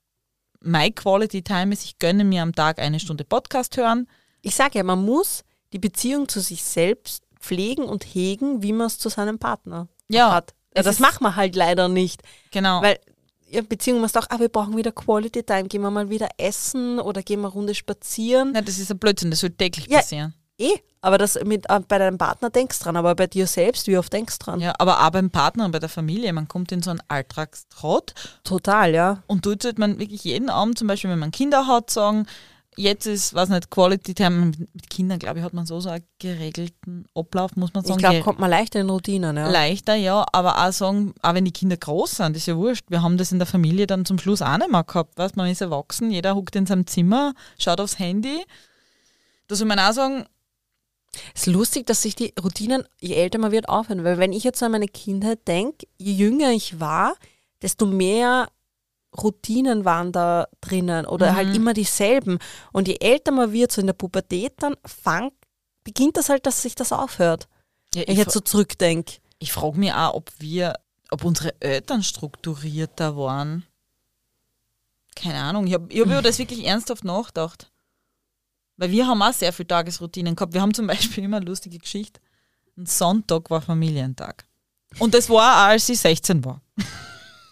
my Quality Time ist, ich gönne mir am Tag eine Stunde Podcast hören. Ich sage ja, man muss die Beziehung zu sich selbst pflegen und hegen, wie man es zu seinem Partner Ja, hat. Ja, das macht man halt leider nicht. Genau. Weil Beziehung du auch, ah, wir brauchen wieder Quality Time, gehen wir mal wieder essen oder gehen wir eine Runde spazieren. Nein, das ist ein Blödsinn, das soll täglich Ja. passieren. Eh, aber das mit, äh, bei deinem Partner denkst dran, aber bei dir selbst, wie oft denkst dran? Ja, aber auch beim Partner und bei der Familie, man kommt in so einen Alltagstrott Total, ja. Und dort sollte man wirklich jeden Abend, zum Beispiel, wenn man Kinder hat, sagen, jetzt ist, was nicht, Quality Time. Mit Kindern, glaube ich, hat man so, so einen geregelten Ablauf, muss man Ich sagen. glaube, ge- kommt man leichter in Routinen, ja. Leichter, ja, aber auch sagen, auch wenn die Kinder groß sind, ist ja wurscht. Wir haben das in der Familie dann zum Schluss auch nicht mehr gehabt. Weißt? Man ist erwachsen, jeder huckt in seinem Zimmer, schaut aufs Handy. Da soll man auch sagen, Es ist lustig, dass sich die Routinen, je älter man wird, aufhören. Weil wenn ich jetzt an meine Kindheit denke, je jünger ich war, desto mehr Routinen waren da drinnen oder Mhm. halt immer dieselben. Und je älter man wird, so in der Pubertät, dann fang, beginnt das halt, dass sich das aufhört. ja, Wenn ich ich, jetzt so zurückdenke. ich frage mich auch, ob wir, ob unsere Eltern strukturierter waren. Keine Ahnung, ich habe hab über (laughs) das wirklich ernsthaft nachgedacht. Weil wir haben auch sehr viele Tagesroutinen gehabt. Wir haben zum (laughs) Beispiel immer eine lustige Geschichte. Ein Sonntag war Familientag. Und das war auch, als ich 16 war. (laughs)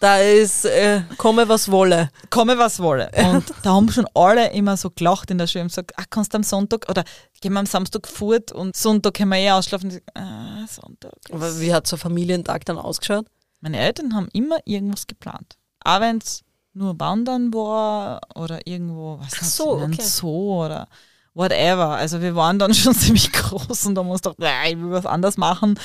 Da ist, äh, komme was wolle. Komme was wolle. (laughs) Und da haben schon alle immer so gelacht in der Schule und gesagt, ah, kannst du am Sonntag oder gehen wir am Samstag fort und Sonntag können wir eh ausschlafen. Und ich, ah, Sonntag. Aber wie hat so ein Familientag dann ausgeschaut? Meine Eltern haben immer irgendwas geplant. Auch wenn es nur Wandern war oder irgendwo, was Ach so, okay. Zoo oder whatever. Also wir waren dann (laughs) schon ziemlich groß und da haben uns gedacht, ich will was anderes machen.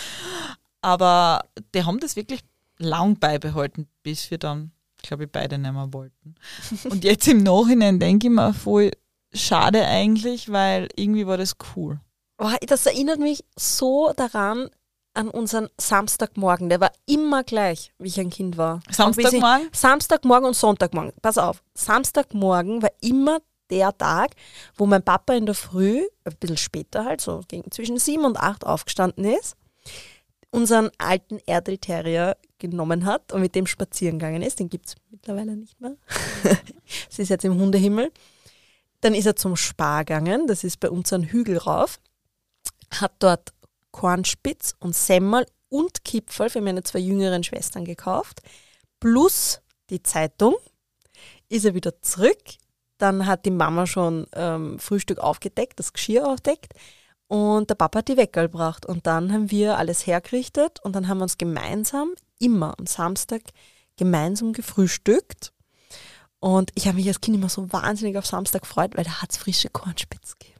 Aber die haben das wirklich lang beibehalten, bis wir dann, glaube ich, beide nicht mehr wollten. (laughs) Und jetzt im Nachhinein denke ich mir voll schade eigentlich, weil irgendwie war das cool. Oh, das erinnert mich so daran an unseren Samstagmorgen. Der war immer gleich, wie ich ein Kind war. Ich- Samstagmorgen? Samstagmorgen und Sonntagmorgen. Pass auf, Samstagmorgen war immer der Tag, wo mein Papa in der Früh, ein bisschen später halt, so gegen zwischen sieben und acht aufgestanden ist, unseren alten Terrier genommen hat und mit dem spazieren gegangen ist. Den gibt es mittlerweile nicht mehr. (laughs) Sie ist jetzt im Hundehimmel. Dann ist er zum Spar gegangen, das ist bei uns ein Hügel rauf, hat dort Kornspitz und Semmel und Kipferl für meine zwei jüngeren Schwestern gekauft, plus die Zeitung. Ist er wieder zurück. Dann hat die Mama schon ähm, Frühstück aufgedeckt, das Geschirr aufdeckt. Und der Papa hat die Weckerl gebracht. Und dann haben wir alles hergerichtet und dann haben wir uns gemeinsam, immer am Samstag, gemeinsam gefrühstückt. Und ich habe mich als Kind immer so wahnsinnig auf Samstag gefreut, weil da hat es frische Kornspitz gegeben.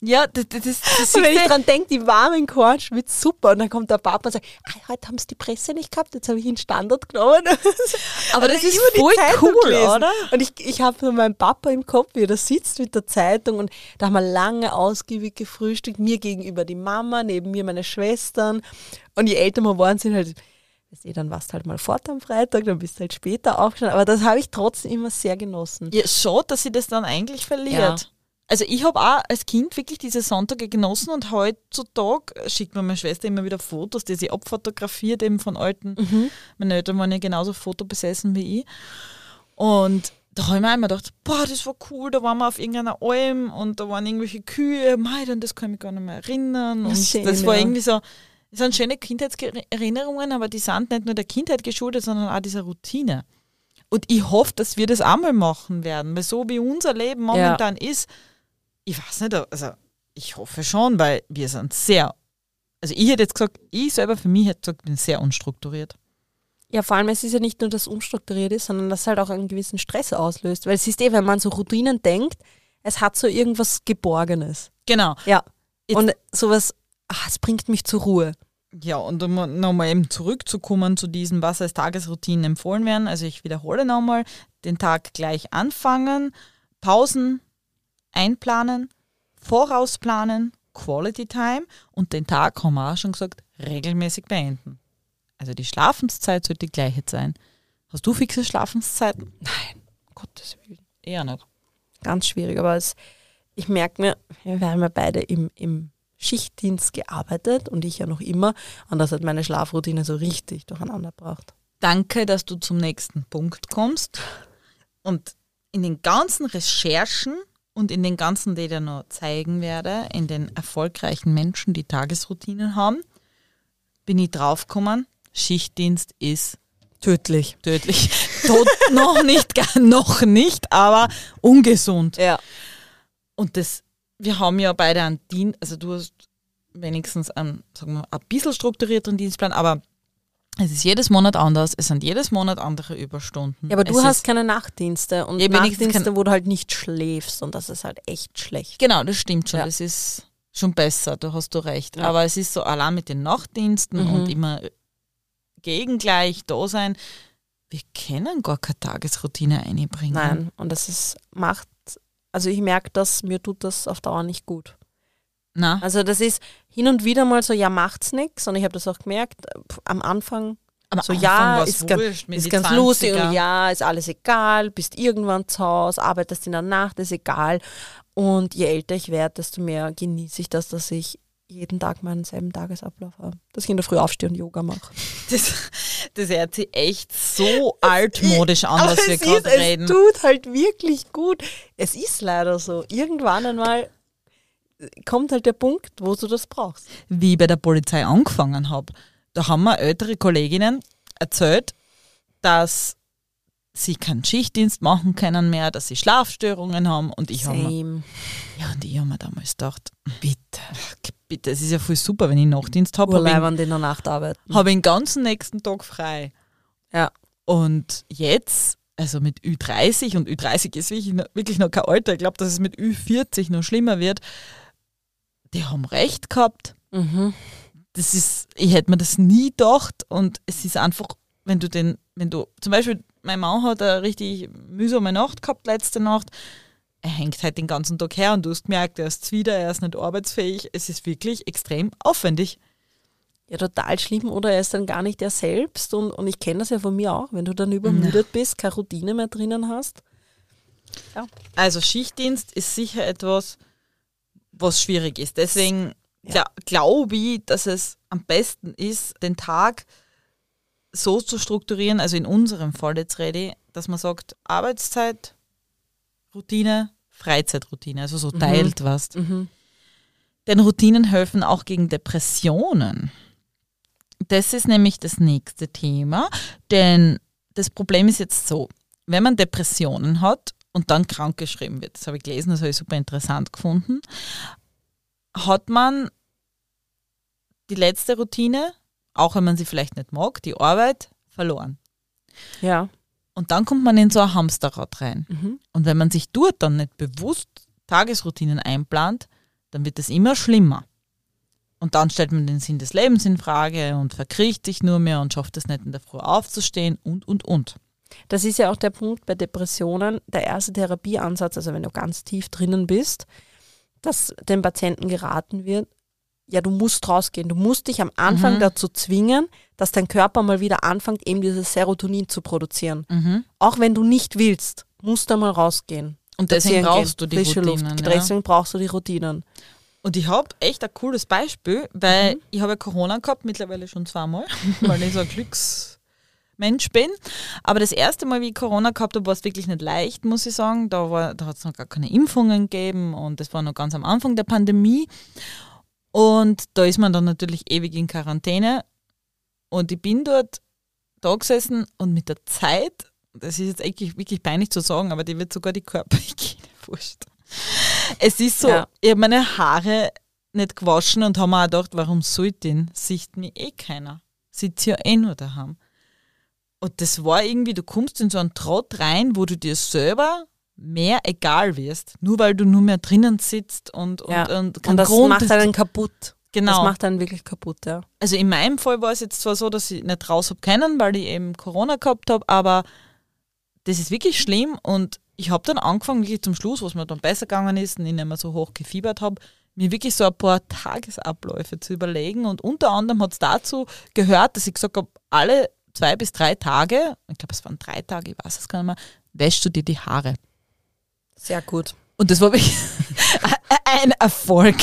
Ja, das, das, das, Und wenn ich dran denke, die warmen Kornspitz, super. Und dann kommt der Papa und sagt, ah, heute haben sie die Presse nicht gehabt, jetzt habe ich einen Standard genommen. (laughs) Aber das ist voll cool, gelesen. oder? Und ich, ich habe so meinen Papa im Kopf, wie er da sitzt mit der Zeitung und da haben wir lange ausgiebig gefrühstückt, mir gegenüber die Mama, neben mir meine Schwestern. Und je älter wir waren, sind halt, weißt du, dann warst du halt mal fort am Freitag, dann bist du halt später aufgestanden. Aber das habe ich trotzdem immer sehr genossen. Ja, schade, dass sie das dann eigentlich verliert. Also ich habe auch als Kind wirklich diese Sonntage genossen und heutzutage schickt mir meine Schwester immer wieder Fotos, die sie abfotografiert eben von alten. Mhm. Meine Eltern waren ja genauso fotobesessen wie ich. Und da habe ich mir immer gedacht, boah, das war cool, da waren wir auf irgendeiner Alm und da waren irgendwelche Kühe, mei, an das kann ich mich gar nicht mehr erinnern. Ja, Und schön, das war ja. irgendwie so, das sind schöne Kindheitserinnerungen, aber die sind nicht nur der Kindheit geschuldet, sondern auch dieser Routine. Und ich hoffe, dass wir das einmal machen werden, weil so wie unser Leben momentan ist, ich weiß nicht, also ich hoffe schon, weil wir sind sehr, also ich hätte jetzt gesagt, ich selber für mich hätte gesagt, bin sehr unstrukturiert. Ja, vor allem, es ist ja nicht nur, dass es unstrukturiert ist, sondern dass es halt auch einen gewissen Stress auslöst. Weil es ist eh, wenn man so Routinen denkt, es hat so irgendwas Geborgenes. Genau. Ja. Jetzt- Und sowas, ach, es bringt mich zur Ruhe. Ja, und um nochmal eben zurückzukommen zu diesen, was als Tagesroutinen empfohlen werden. Also ich wiederhole nochmal, den Tag gleich anfangen, Pausen einplanen, vorausplanen, Quality Time und den Tag, haben wir auch schon gesagt, regelmäßig beenden. Also die Schlafenszeit sollte die gleiche sein. Hast du fixe Schlafenszeiten? Nein, um Gottes Willen. Eher nicht. Ganz schwierig, aber es, ich merke mir, wir haben ja beide im, im Schichtdienst gearbeitet und ich ja noch immer. Und das hat meine Schlafroutine so richtig durcheinander gebracht. Danke, dass du zum nächsten Punkt kommst. Und in den ganzen Recherchen und in den ganzen, die ich dir noch zeigen werde, in den erfolgreichen Menschen, die Tagesroutinen haben, bin ich draufgekommen, Schichtdienst ist Tödlich. tödlich. (laughs) Tot noch nicht, noch nicht, aber ungesund. Ja. Und das, wir haben ja beide einen Dienst, also du hast wenigstens einen, sagen wir, ein bisschen strukturierteren Dienstplan, aber es ist jedes Monat anders, es sind jedes Monat andere Überstunden. Ja, aber du es hast keine Nachtdienste und Ja, Nachtdienste, wo du halt nicht schläfst und das ist halt echt schlecht. Genau, das stimmt schon. Ja. Das ist schon besser, da hast du recht. Ja. Aber es ist so allein mit den Nachtdiensten Mhm. und immer gegengleich da sein. Wir können gar keine Tagesroutine einbringen. Nein, und das ist, macht, also ich merke das, mir tut das auf Dauer nicht gut. Na, Also das ist hin und wieder mal so, ja, macht's nix. Und ich habe das auch gemerkt, pf, am Anfang am so, Anfang ja, ist ganz- wurscht, mit ist ganz 20er. lustig und ja, ist alles egal, bist irgendwann zu Hause, arbeitest in der Nacht, ist egal. Und je älter ich werde, desto mehr genieße ich das, dass ich jeden Tag meinen selben Tagesablauf habe. Dass ich in der Früh aufstehe und Yoga mache. Das, das hört sich echt so altmodisch an, was wir es, gerade es reden. tut halt wirklich gut. Es ist leider so. Irgendwann einmal kommt halt der Punkt, wo du das brauchst. Wie ich bei der Polizei angefangen habe, da haben mir ältere Kolleginnen erzählt, dass sie keinen Schichtdienst machen können mehr, dass sie Schlafstörungen haben und ich habe. Ja, und ich habe mir damals gedacht, bitte, bitte, es ist ja voll super, wenn ich Nachtdienst habe. Habe die in der Nacht arbeiten. ich, hab ich den ganzen nächsten Tag frei. Ja. Und jetzt, also mit Ü30, und Ü30 ist wirklich noch, wirklich noch kein Alter, ich glaube, dass es mit Ü40 noch schlimmer wird, die haben recht gehabt. Mhm. Das ist, ich hätte mir das nie gedacht und es ist einfach, wenn du den, wenn du, zum Beispiel, mein Mann hat eine richtig mühsame Nacht gehabt letzte Nacht, er hängt halt den ganzen Tag her und du hast gemerkt, er ist wieder, er ist nicht arbeitsfähig. Es ist wirklich extrem aufwendig. Ja, total schlimm. Oder er ist dann gar nicht er selbst. Und, und ich kenne das ja von mir auch. Wenn du dann übermüdet bist, keine Routine mehr drinnen hast. Also Schichtdienst ist sicher etwas, was schwierig ist. Deswegen Ja. glaube ich, dass es am besten ist, den Tag so zu strukturieren, also in unserem Fall jetzt ich, dass man sagt, Arbeitszeit, Routine, Freizeitroutine, also so teilt was. Mhm. Denn Routinen helfen auch gegen Depressionen. Das ist nämlich das nächste Thema, denn das Problem ist jetzt so, wenn man Depressionen hat und dann krankgeschrieben wird, das habe ich gelesen, das habe ich super interessant gefunden, hat man die letzte Routine, auch wenn man sie vielleicht nicht mag, die Arbeit, verloren. Ja. Und dann kommt man in so ein Hamsterrad rein. Mhm. Und wenn man sich dort dann nicht bewusst Tagesroutinen einplant, dann wird es immer schlimmer. Und dann stellt man den Sinn des Lebens in Frage und verkriecht sich nur mehr und schafft es nicht in der Früh aufzustehen und, und, und. Das ist ja auch der Punkt bei Depressionen, der erste Therapieansatz, also wenn du ganz tief drinnen bist, dass dem Patienten geraten wird, ja, du musst rausgehen. Du musst dich am Anfang Mhm. dazu zwingen, dass dein Körper mal wieder anfängt, eben dieses Serotonin zu produzieren. Mhm. Auch wenn du nicht willst, musst du mal rausgehen. Und deswegen Spazieren brauchst du die Routinen. Luft. Ja. Deswegen brauchst du die Routinen. Und ich habe echt ein cooles Beispiel, weil ich habe ja Corona gehabt, mittlerweile schon zweimal, (laughs) weil ich so ein Glücksmensch bin. Aber das erste Mal, wie ich Corona gehabt habe, war es wirklich nicht leicht, muss ich sagen. Da, war- da hat es noch gar keine Impfungen gegeben und das war noch ganz am Anfang der Pandemie. Und da ist man dann natürlich ewig in Quarantäne. Und ich bin dort da gesessen und mit der Zeit, das ist jetzt eigentlich wirklich peinlich zu sagen, aber die wird sogar die Körperhygiene (laughs) wurscht. Es ist so, Ja. ich habe meine Haare nicht gewaschen und habe mir auch gedacht, warum soll ich denn? Sieht mich eh keiner. Sitzt ja eh nur daheim. Und das war irgendwie, du kommst in so einen Trott rein, wo du dir selber mehr egal wirst, nur weil du nur mehr drinnen sitzt und, und, Ja. und Und das Grund macht einen kaputt. Das Genau. macht einen wirklich kaputt, ja. Also in meinem Fall war es jetzt zwar so, dass ich nicht raus habe können, weil ich eben Corona gehabt habe, aber das ist wirklich schlimm und ich habe dann angefangen, wirklich zum Schluss, was mir dann besser gegangen ist und ich nicht mehr so hoch gefiebert habe, mir wirklich so ein paar Tagesabläufe zu überlegen und unter anderem hat es dazu gehört, dass ich gesagt habe, alle zwei bis drei Tage, ich glaube es waren drei Tage, ich weiß es gar nicht mehr, wäschst du dir die Haare. Sehr gut. Und das war wirklich (laughs) ein Erfolg.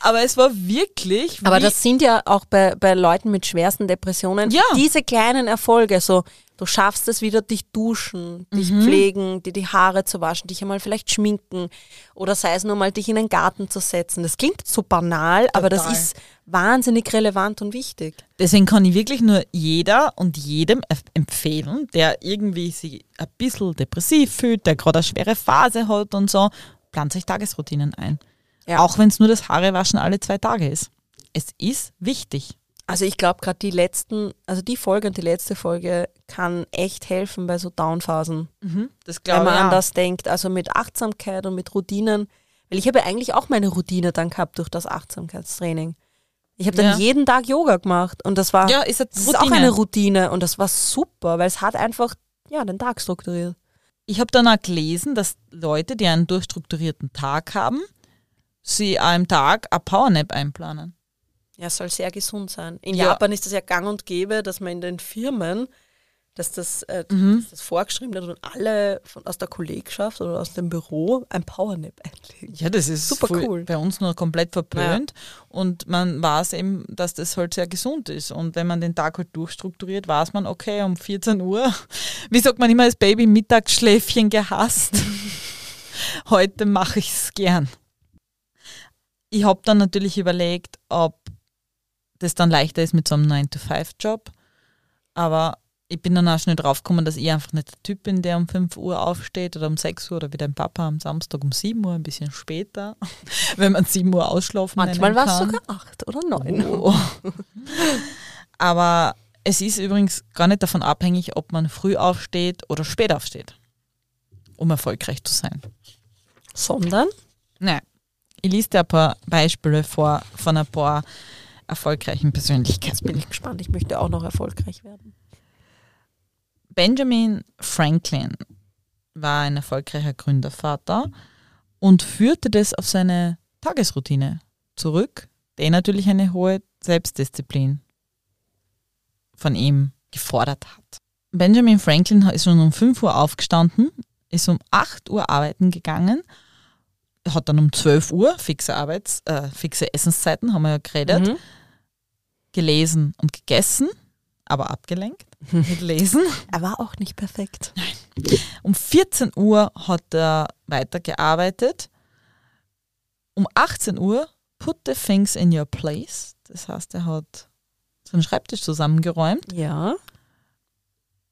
Aber es war wirklich. Aber das sind ja auch bei, bei Leuten mit schwersten Depressionen Ja. diese kleinen Erfolge. So, du schaffst es wieder, dich duschen, dich Mhm. pflegen, dir die Haare zu waschen, dich einmal vielleicht schminken oder sei es nur mal, dich in den Garten zu setzen. Das klingt so banal, aber das Total. ist wahnsinnig relevant und wichtig. Deswegen kann ich wirklich nur jeder und jedem ef- empfehlen, der irgendwie sich ein bisschen depressiv fühlt, der gerade eine schwere Phase hat und so, plant sich Tagesroutinen ein. Ja. Auch wenn es nur das Haarewaschen alle zwei Tage ist. Es ist wichtig. Also ich glaube gerade die letzten, also die Folge und die letzte Folge kann echt helfen bei so Downphasen. Das wenn man an das denkt, also mit Achtsamkeit und mit Routinen. Weil ich habe ja eigentlich auch meine Routine dann gehabt durch das Achtsamkeitstraining. Ich habe dann Ja. jeden Tag Yoga gemacht und das war Ja, ist das ist auch eine Routine und das war super, weil es hat einfach ja, den Tag strukturiert. Ich habe dann auch gelesen, dass Leute, die einen durchstrukturierten Tag haben, sie am Tag eine Powernap einplanen. Ja, es soll sehr gesund sein. In Ja. Japan ist das ja gang und gäbe, dass man in den Firmen, dass das, äh, Mhm. dass das vorgeschrieben wird und alle von, aus der Kollegschaft oder aus dem Büro ein Powernap einlegen. Ja, das ist Super voll cool. bei uns nur komplett verpönt und man weiß eben, dass das halt sehr gesund ist und wenn man den Tag halt durchstrukturiert, weiß man, okay, um 14 Uhr, (laughs) wie sagt man immer, das Baby Mittagsschläfchen gehasst. (laughs) Heute mache ich es gern. Ich habe dann natürlich überlegt, ob das dann leichter ist mit so einem 9-to-5-Job, aber ich bin dann auch schnell draufgekommen, dass ich einfach nicht der Typ bin, der um 5 Uhr aufsteht oder um 6 Uhr oder wie dein Papa am Samstag um 7 Uhr, ein bisschen später, (laughs) wenn man 7 Uhr ausschlafen Manchmal war es sogar acht oder neun. Oh. Aber es ist übrigens gar nicht davon abhängig, ob man früh aufsteht oder spät aufsteht, um erfolgreich zu sein. Sondern Nein. Ich lese dir ein paar Beispiele vor von ein paar erfolgreichen jetzt Persönlichkeiten. bin ich gespannt, ich möchte auch noch erfolgreich werden. Benjamin Franklin war ein erfolgreicher Gründervater und führte das auf seine Tagesroutine zurück, der natürlich eine hohe Selbstdisziplin von ihm gefordert hat. Benjamin Franklin ist schon um 5 Uhr aufgestanden, ist um 8 Uhr arbeiten gegangen, hat dann um 12 Uhr fixe Arbeits-, äh, fixe Essenszeiten, haben wir ja geredet, Mhm. Gelesen und gegessen, aber abgelenkt (laughs) mit Lesen. Er war auch nicht perfekt. Um 14 Uhr hat er weitergearbeitet. Um 18 Uhr put the things in your place. Das heißt, er hat seinen Schreibtisch zusammengeräumt Ja.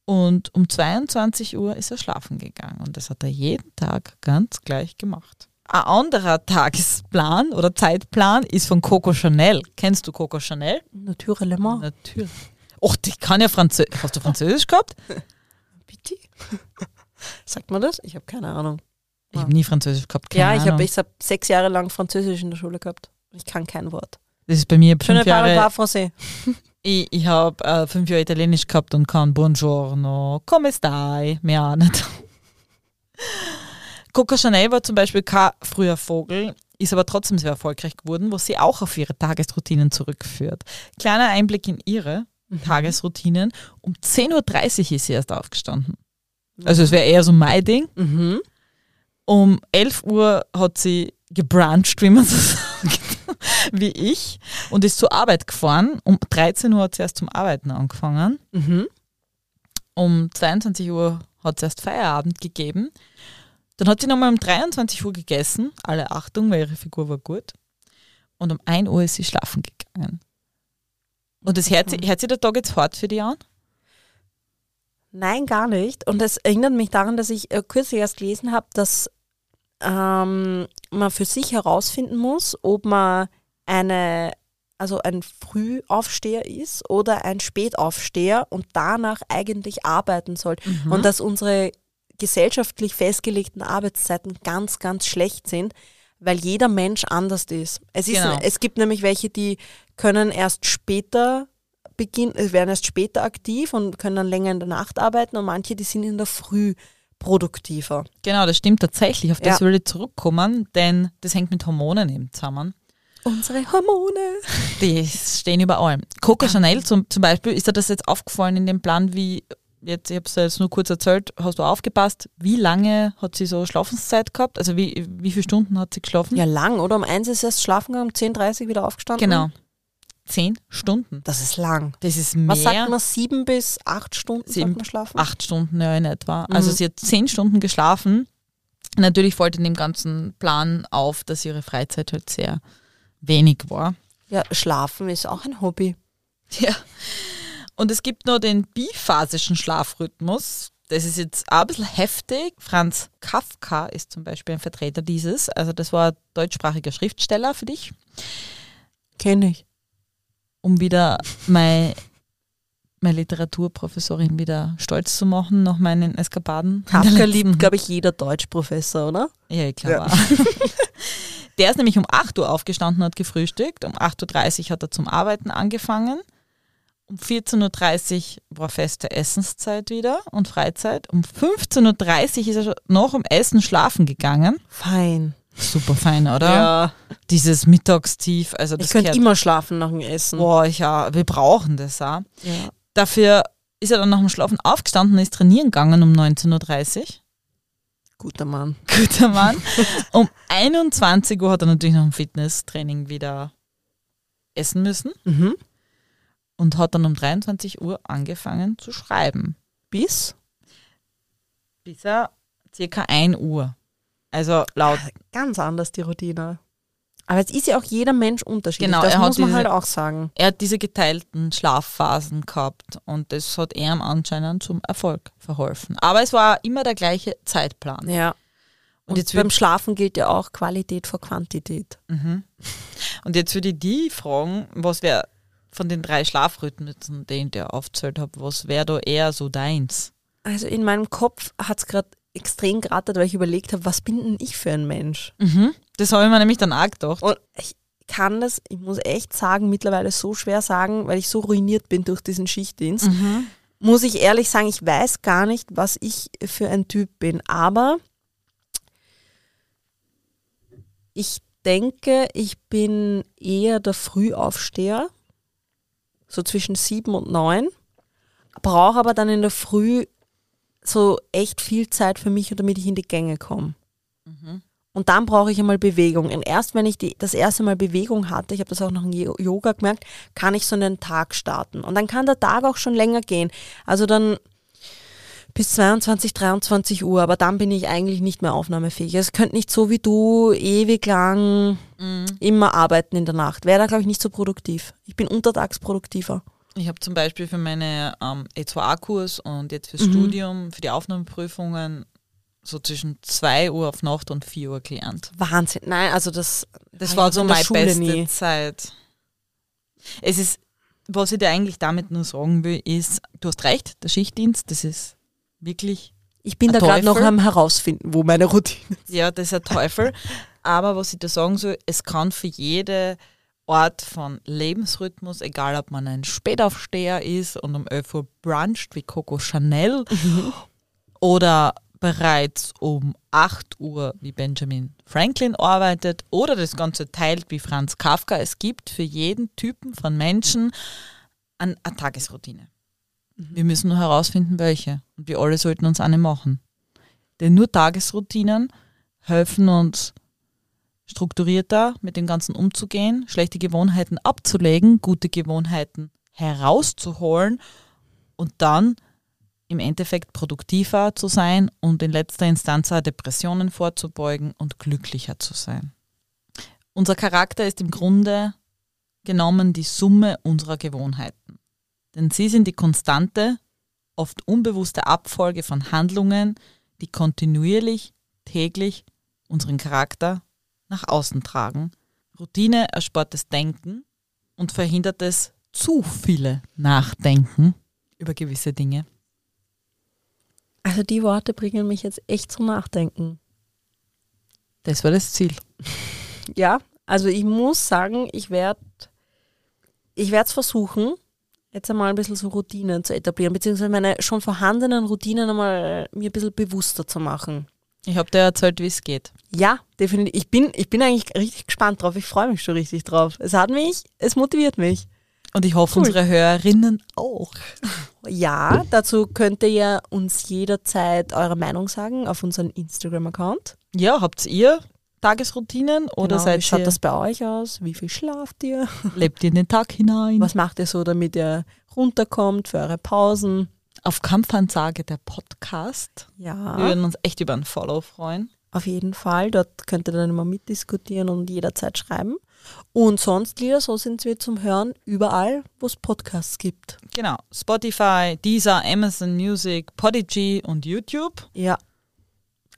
und um 22 Uhr ist er schlafen gegangen. Und das hat er jeden Tag ganz gleich gemacht. Ein anderer Tagesplan oder Zeitplan ist von Coco Chanel. Kennst du Coco Chanel? Naturellement. Natürlich. Och, die kann ja Französisch. Hast du Französisch gehabt? (laughs) Bitte? (laughs) Sagt man das? Ich habe keine Ahnung. Ich habe nie Französisch gehabt. Keine ja, ich habe ich hab sechs Jahre lang Französisch in der Schule gehabt. Ich kann kein Wort. Das ist bei mir Je fünf Jahre. pas français. (laughs) Ich, ich habe äh, fünf Jahre Italienisch gehabt und kann Buongiorno, come stai? Mehr auch nicht. Coco Chanel war zum Beispiel kein früher Vogel, ist aber trotzdem sehr erfolgreich geworden, was sie auch auf ihre Tagesroutinen zurückführt. Kleiner Einblick in ihre Tagesroutinen. Um 10.30 Uhr ist sie erst aufgestanden. Also es wäre eher so mein Ding. Mhm. Um 11 Uhr hat sie gebruncht, wie man so (laughs) sagt, wie ich, und ist zur Arbeit gefahren. Um 13 Uhr hat sie erst zum Arbeiten angefangen. Mhm. Um 22 Uhr hat sie erst Feierabend gegeben. Dann hat sie nochmal um 23 Uhr gegessen. Alle Achtung, weil ihre Figur war gut. Und um 1 Uhr ist sie schlafen gegangen. Und das hört, sie- hört sich der Tag jetzt hart für die an? Nein, gar nicht. Und das erinnert mich daran, dass ich äh, kürzlich erst gelesen habe, dass ähm, man für sich herausfinden muss, ob man eine, also ein Frühaufsteher ist oder ein Spätaufsteher und danach eigentlich arbeiten soll. Und dass unsere gesellschaftlich festgelegten Arbeitszeiten ganz, ganz schlecht sind, weil jeder Mensch anders ist. Es, ist Genau. es gibt nämlich welche, die können erst später beginnen, äh, werden erst später aktiv und können dann länger in der Nacht arbeiten und manche, die sind in der Früh produktiver. Genau, das stimmt tatsächlich. Auf das Ja. will ich zurückkommen, denn das hängt mit Hormonen eben zusammen. Unsere Hormone. Die stehen über allem. Coco Chanel zum, zum Beispiel, ist dir das jetzt aufgefallen in dem Plan, wie, jetzt, ich habe es jetzt nur kurz erzählt, hast du aufgepasst, wie lange hat sie so Schlafenszeit gehabt? Also wie, wie viele Stunden hat sie geschlafen? Ja, lang, oder? Um eins ist erst schlafen gegangen, um 10.30 Uhr wieder aufgestanden. Genau. Zehn Stunden. Das ist lang. Das ist mehr. Was sagt man, sieben bis acht Stunden Sieben- sagt man schlafen? Acht Stunden ja in etwa. Also Mhm. sie hat zehn Stunden geschlafen. Natürlich fällt in dem ganzen Plan auf, dass ihre Freizeit halt sehr wenig war. Ja, schlafen ist auch ein Hobby. Ja. Und es gibt noch den biphasischen Schlafrhythmus. Das ist jetzt auch ein bisschen heftig. Franz Kafka ist zum Beispiel ein Vertreter dieses. Also das war ein deutschsprachiger Schriftsteller für dich, Kenne ich. um wieder meine, meine Literaturprofessorin wieder stolz zu machen nach meinen Eskapaden. (laughs) Kafka liebt, glaube ich, jeder Deutschprofessor, oder? Ja, ich glaube auch. (laughs) Der ist nämlich um 8 Uhr aufgestanden, hat gefrühstückt. Um 8.30 Uhr hat er zum Arbeiten angefangen. Um 14.30 Uhr war feste Essenszeit wieder und Freizeit. Um 15.30 Uhr ist er nach dem Essen schlafen gegangen. Fein. Super fein, oder? Ja. Dieses Mittagstief. Also das Ich könnte immer schlafen nach dem Essen. Boah, ja, wir brauchen das auch. Ja. Dafür ist er dann nach dem Schlafen aufgestanden und ist trainieren gegangen um 19.30 Uhr. Guter Mann. (laughs) Guter Mann. Um 21 Uhr hat er natürlich nach dem Fitnesstraining wieder essen müssen Mhm. Und hat dann um 23 Uhr angefangen zu schreiben. Bis? Bis er circa 1 Uhr. Also laut, Ganz anders die Routine. Aber es ist ja auch jeder Mensch unterschiedlich. Genau, das er hat muss man diese- halt auch sagen. er hat diese geteilten Schlafphasen gehabt und das hat ihm anscheinend zum Erfolg verholfen. Aber es war immer der gleiche Zeitplan. Ja. Und Und, jetzt beim Schlafen gilt ja auch Qualität vor Quantität. Und jetzt würde ich die fragen, was wäre von den drei Schlafrhythmen, den ich dir aufgezählt habe, was wäre da eher so deins? Also in meinem Kopf hat es gerade extrem gerattert, weil ich überlegt habe, was bin denn ich für ein Mensch? Mhm. Das habe ich mir nämlich dann auch gedacht. Und ich kann das, ich muss echt sagen, mittlerweile so schwer sagen, weil ich so ruiniert bin durch diesen Schichtdienst. Mhm. Muss ich ehrlich sagen, ich weiß gar nicht, was ich für ein Typ bin. Aber ich denke, ich bin eher der Frühaufsteher, so zwischen sieben und neun, brauche aber dann in der Früh so echt viel Zeit für mich, damit ich in die Gänge komme. Und dann brauche ich einmal Bewegung. Und erst wenn ich die, das erste Mal Bewegung hatte, ich habe das auch noch im Jo- Yoga gemerkt, kann ich so einen Tag starten. Und dann kann der Tag auch schon länger gehen. Also dann bis 22, 23 Uhr, aber dann bin ich eigentlich nicht mehr aufnahmefähig. Es könnte nicht so wie du ewig lang Mhm. immer arbeiten in der Nacht. Wäre da, glaube ich, nicht so produktiv. Ich bin untertags produktiver. Ich habe zum Beispiel für meine ähm, E2A-Kurs und jetzt fürs Mhm. Studium, für die Aufnahmeprüfungen so zwischen 2 Uhr auf Nacht und 4 Uhr gelernt. Wahnsinn. Nein, also das, Das war so meine Schule beste nie. Zeit. Es ist, was ich dir eigentlich damit nur sagen will, ist, du hast recht, der Schichtdienst, das ist wirklich, Ich bin da gerade noch am herausfinden, wo meine Routine ist. ja, das ist ein Teufel. Aber was ich dir sagen soll, es kann für jede Art von Lebensrhythmus, egal ob man ein Spätaufsteher ist und um 11 Uhr bruncht wie Coco Chanel oder bereits um 8 Uhr wie Benjamin Franklin arbeitet oder das Ganze teilt wie Franz Kafka. Es gibt für jeden Typen von Menschen eine Tagesroutine. Wir müssen nur herausfinden, welche. Und wir alle sollten uns eine machen. Denn nur Tagesroutinen helfen uns strukturierter mit dem Ganzen umzugehen, schlechte Gewohnheiten abzulegen, gute Gewohnheiten herauszuholen und dann im Endeffekt produktiver zu sein und in letzter Instanz auch Depressionen vorzubeugen und glücklicher zu sein. Unser Charakter ist im Grunde genommen die Summe unserer Gewohnheiten. Denn sie sind die konstante, oft unbewusste Abfolge von Handlungen, die kontinuierlich, täglich unseren Charakter nach außen tragen. Routine erspart das Denken und verhindert es zu viele Nachdenken über gewisse Dinge. Also die Worte bringen mich jetzt echt zum Nachdenken. Das war das Ziel. (laughs) Ja, also ich muss sagen, ich werde ich werde es versuchen, jetzt einmal ein bisschen so Routinen zu etablieren, beziehungsweise meine schon vorhandenen Routinen einmal mir ein bisschen bewusster zu machen. Ich habe dir erzählt, wie es geht. Ja, definitiv. Ich bin, ich bin eigentlich richtig gespannt drauf. Ich freue mich schon richtig drauf. Es hat mich, es motiviert mich. Und ich hoffe, Cool. unsere Hörerinnen auch. Ja, dazu könnt ihr ja uns jederzeit eure Meinung sagen auf unserem Instagram-Account. Ja, habt ihr Tagesroutinen oder Genau, wie seid schaut ihr, das bei euch aus? Wie viel schlaft ihr? (laughs) lebt ihr in den Tag hinein? Was macht ihr so, damit ihr runterkommt für eure Pausen? Auf Kampfansage der Podcast. Wir Ja, würden uns echt über ein Follow freuen. auf jeden Fall. Dort könnt ihr dann immer mitdiskutieren und jederzeit schreiben. Und sonst, Lieder, so sind wir zum Hören überall, wo es Podcasts gibt. Genau. Spotify, Deezer, Amazon Music, Podigy und YouTube. Ja,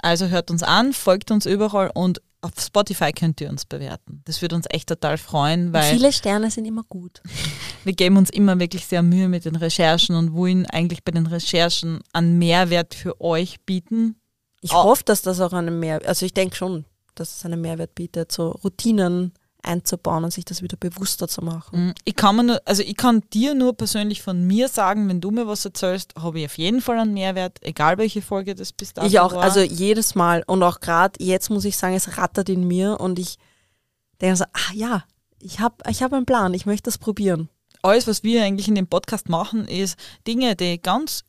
Also hört uns an, folgt uns überall und auf Spotify könnt ihr uns bewerten. Das würde uns echt total freuen, weil viele Sterne sind immer gut. (laughs) wir geben uns immer wirklich sehr Mühe mit den Recherchen und wollen eigentlich bei den Recherchen einen Mehrwert für euch bieten. Ich Oh. hoffe, dass das auch einen Mehrwert, also ich denke schon, dass es einen Mehrwert bietet, so Routinen einzubauen und sich das wieder bewusster zu machen. Mm, Ich kann, mir nur, also ich kann dir nur persönlich von mir sagen, wenn du mir was erzählst, habe ich auf jeden Fall einen Mehrwert, egal welche Folge das bis dato Ich auch, war. also jedes Mal und auch gerade jetzt muss ich sagen, es rattert in mir und ich denke so, ah ja, ich habe ich hab einen Plan, ich möchte das probieren. alles, was wir eigentlich in dem Podcast machen, ist Dinge, die ganz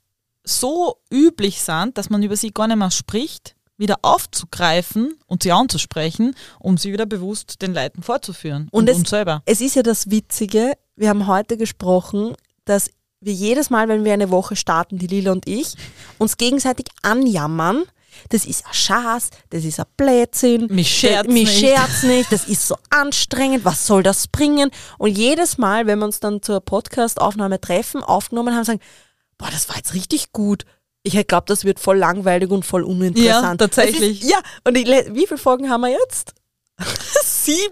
so üblich sind, dass man über sie gar nicht mehr spricht, wieder aufzugreifen und sie anzusprechen, um sie wieder bewusst den Leuten vorzuführen und, Und es- uns selber. Es ist ja das Witzige, wir haben heute gesprochen, dass wir jedes Mal, wenn wir eine Woche starten, die Lila und ich, uns gegenseitig anjammern. Das ist ein Schatz, das ist ein Blödsinn. Mich scherzt mich nicht. scherzt nicht, das ist so (laughs) anstrengend, was soll das bringen? Und jedes Mal, wenn wir uns dann zur Podcast-Aufnahme treffen, aufgenommen haben, sagen, boah, das war jetzt richtig gut. Ich hätte glaubt, das wird voll langweilig und voll uninteressant. Ja, tatsächlich. Ist, ja, und ich, wie viele Folgen haben wir jetzt? (laughs) Sieben?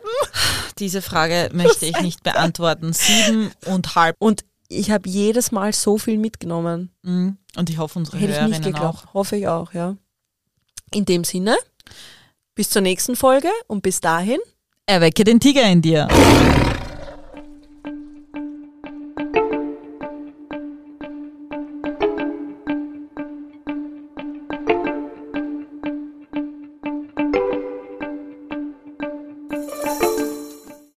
Diese Frage möchte ich nicht beantworten. Sieben und halb. Und ich habe jedes Mal so viel mitgenommen. Mm, Und ich hoffe, unsere Hätte ich nicht Hörerinnen geglaubt. auch. Hoffe ich auch, ja. In dem Sinne, bis zur nächsten Folge und bis dahin. Erwecke den Tiger in dir.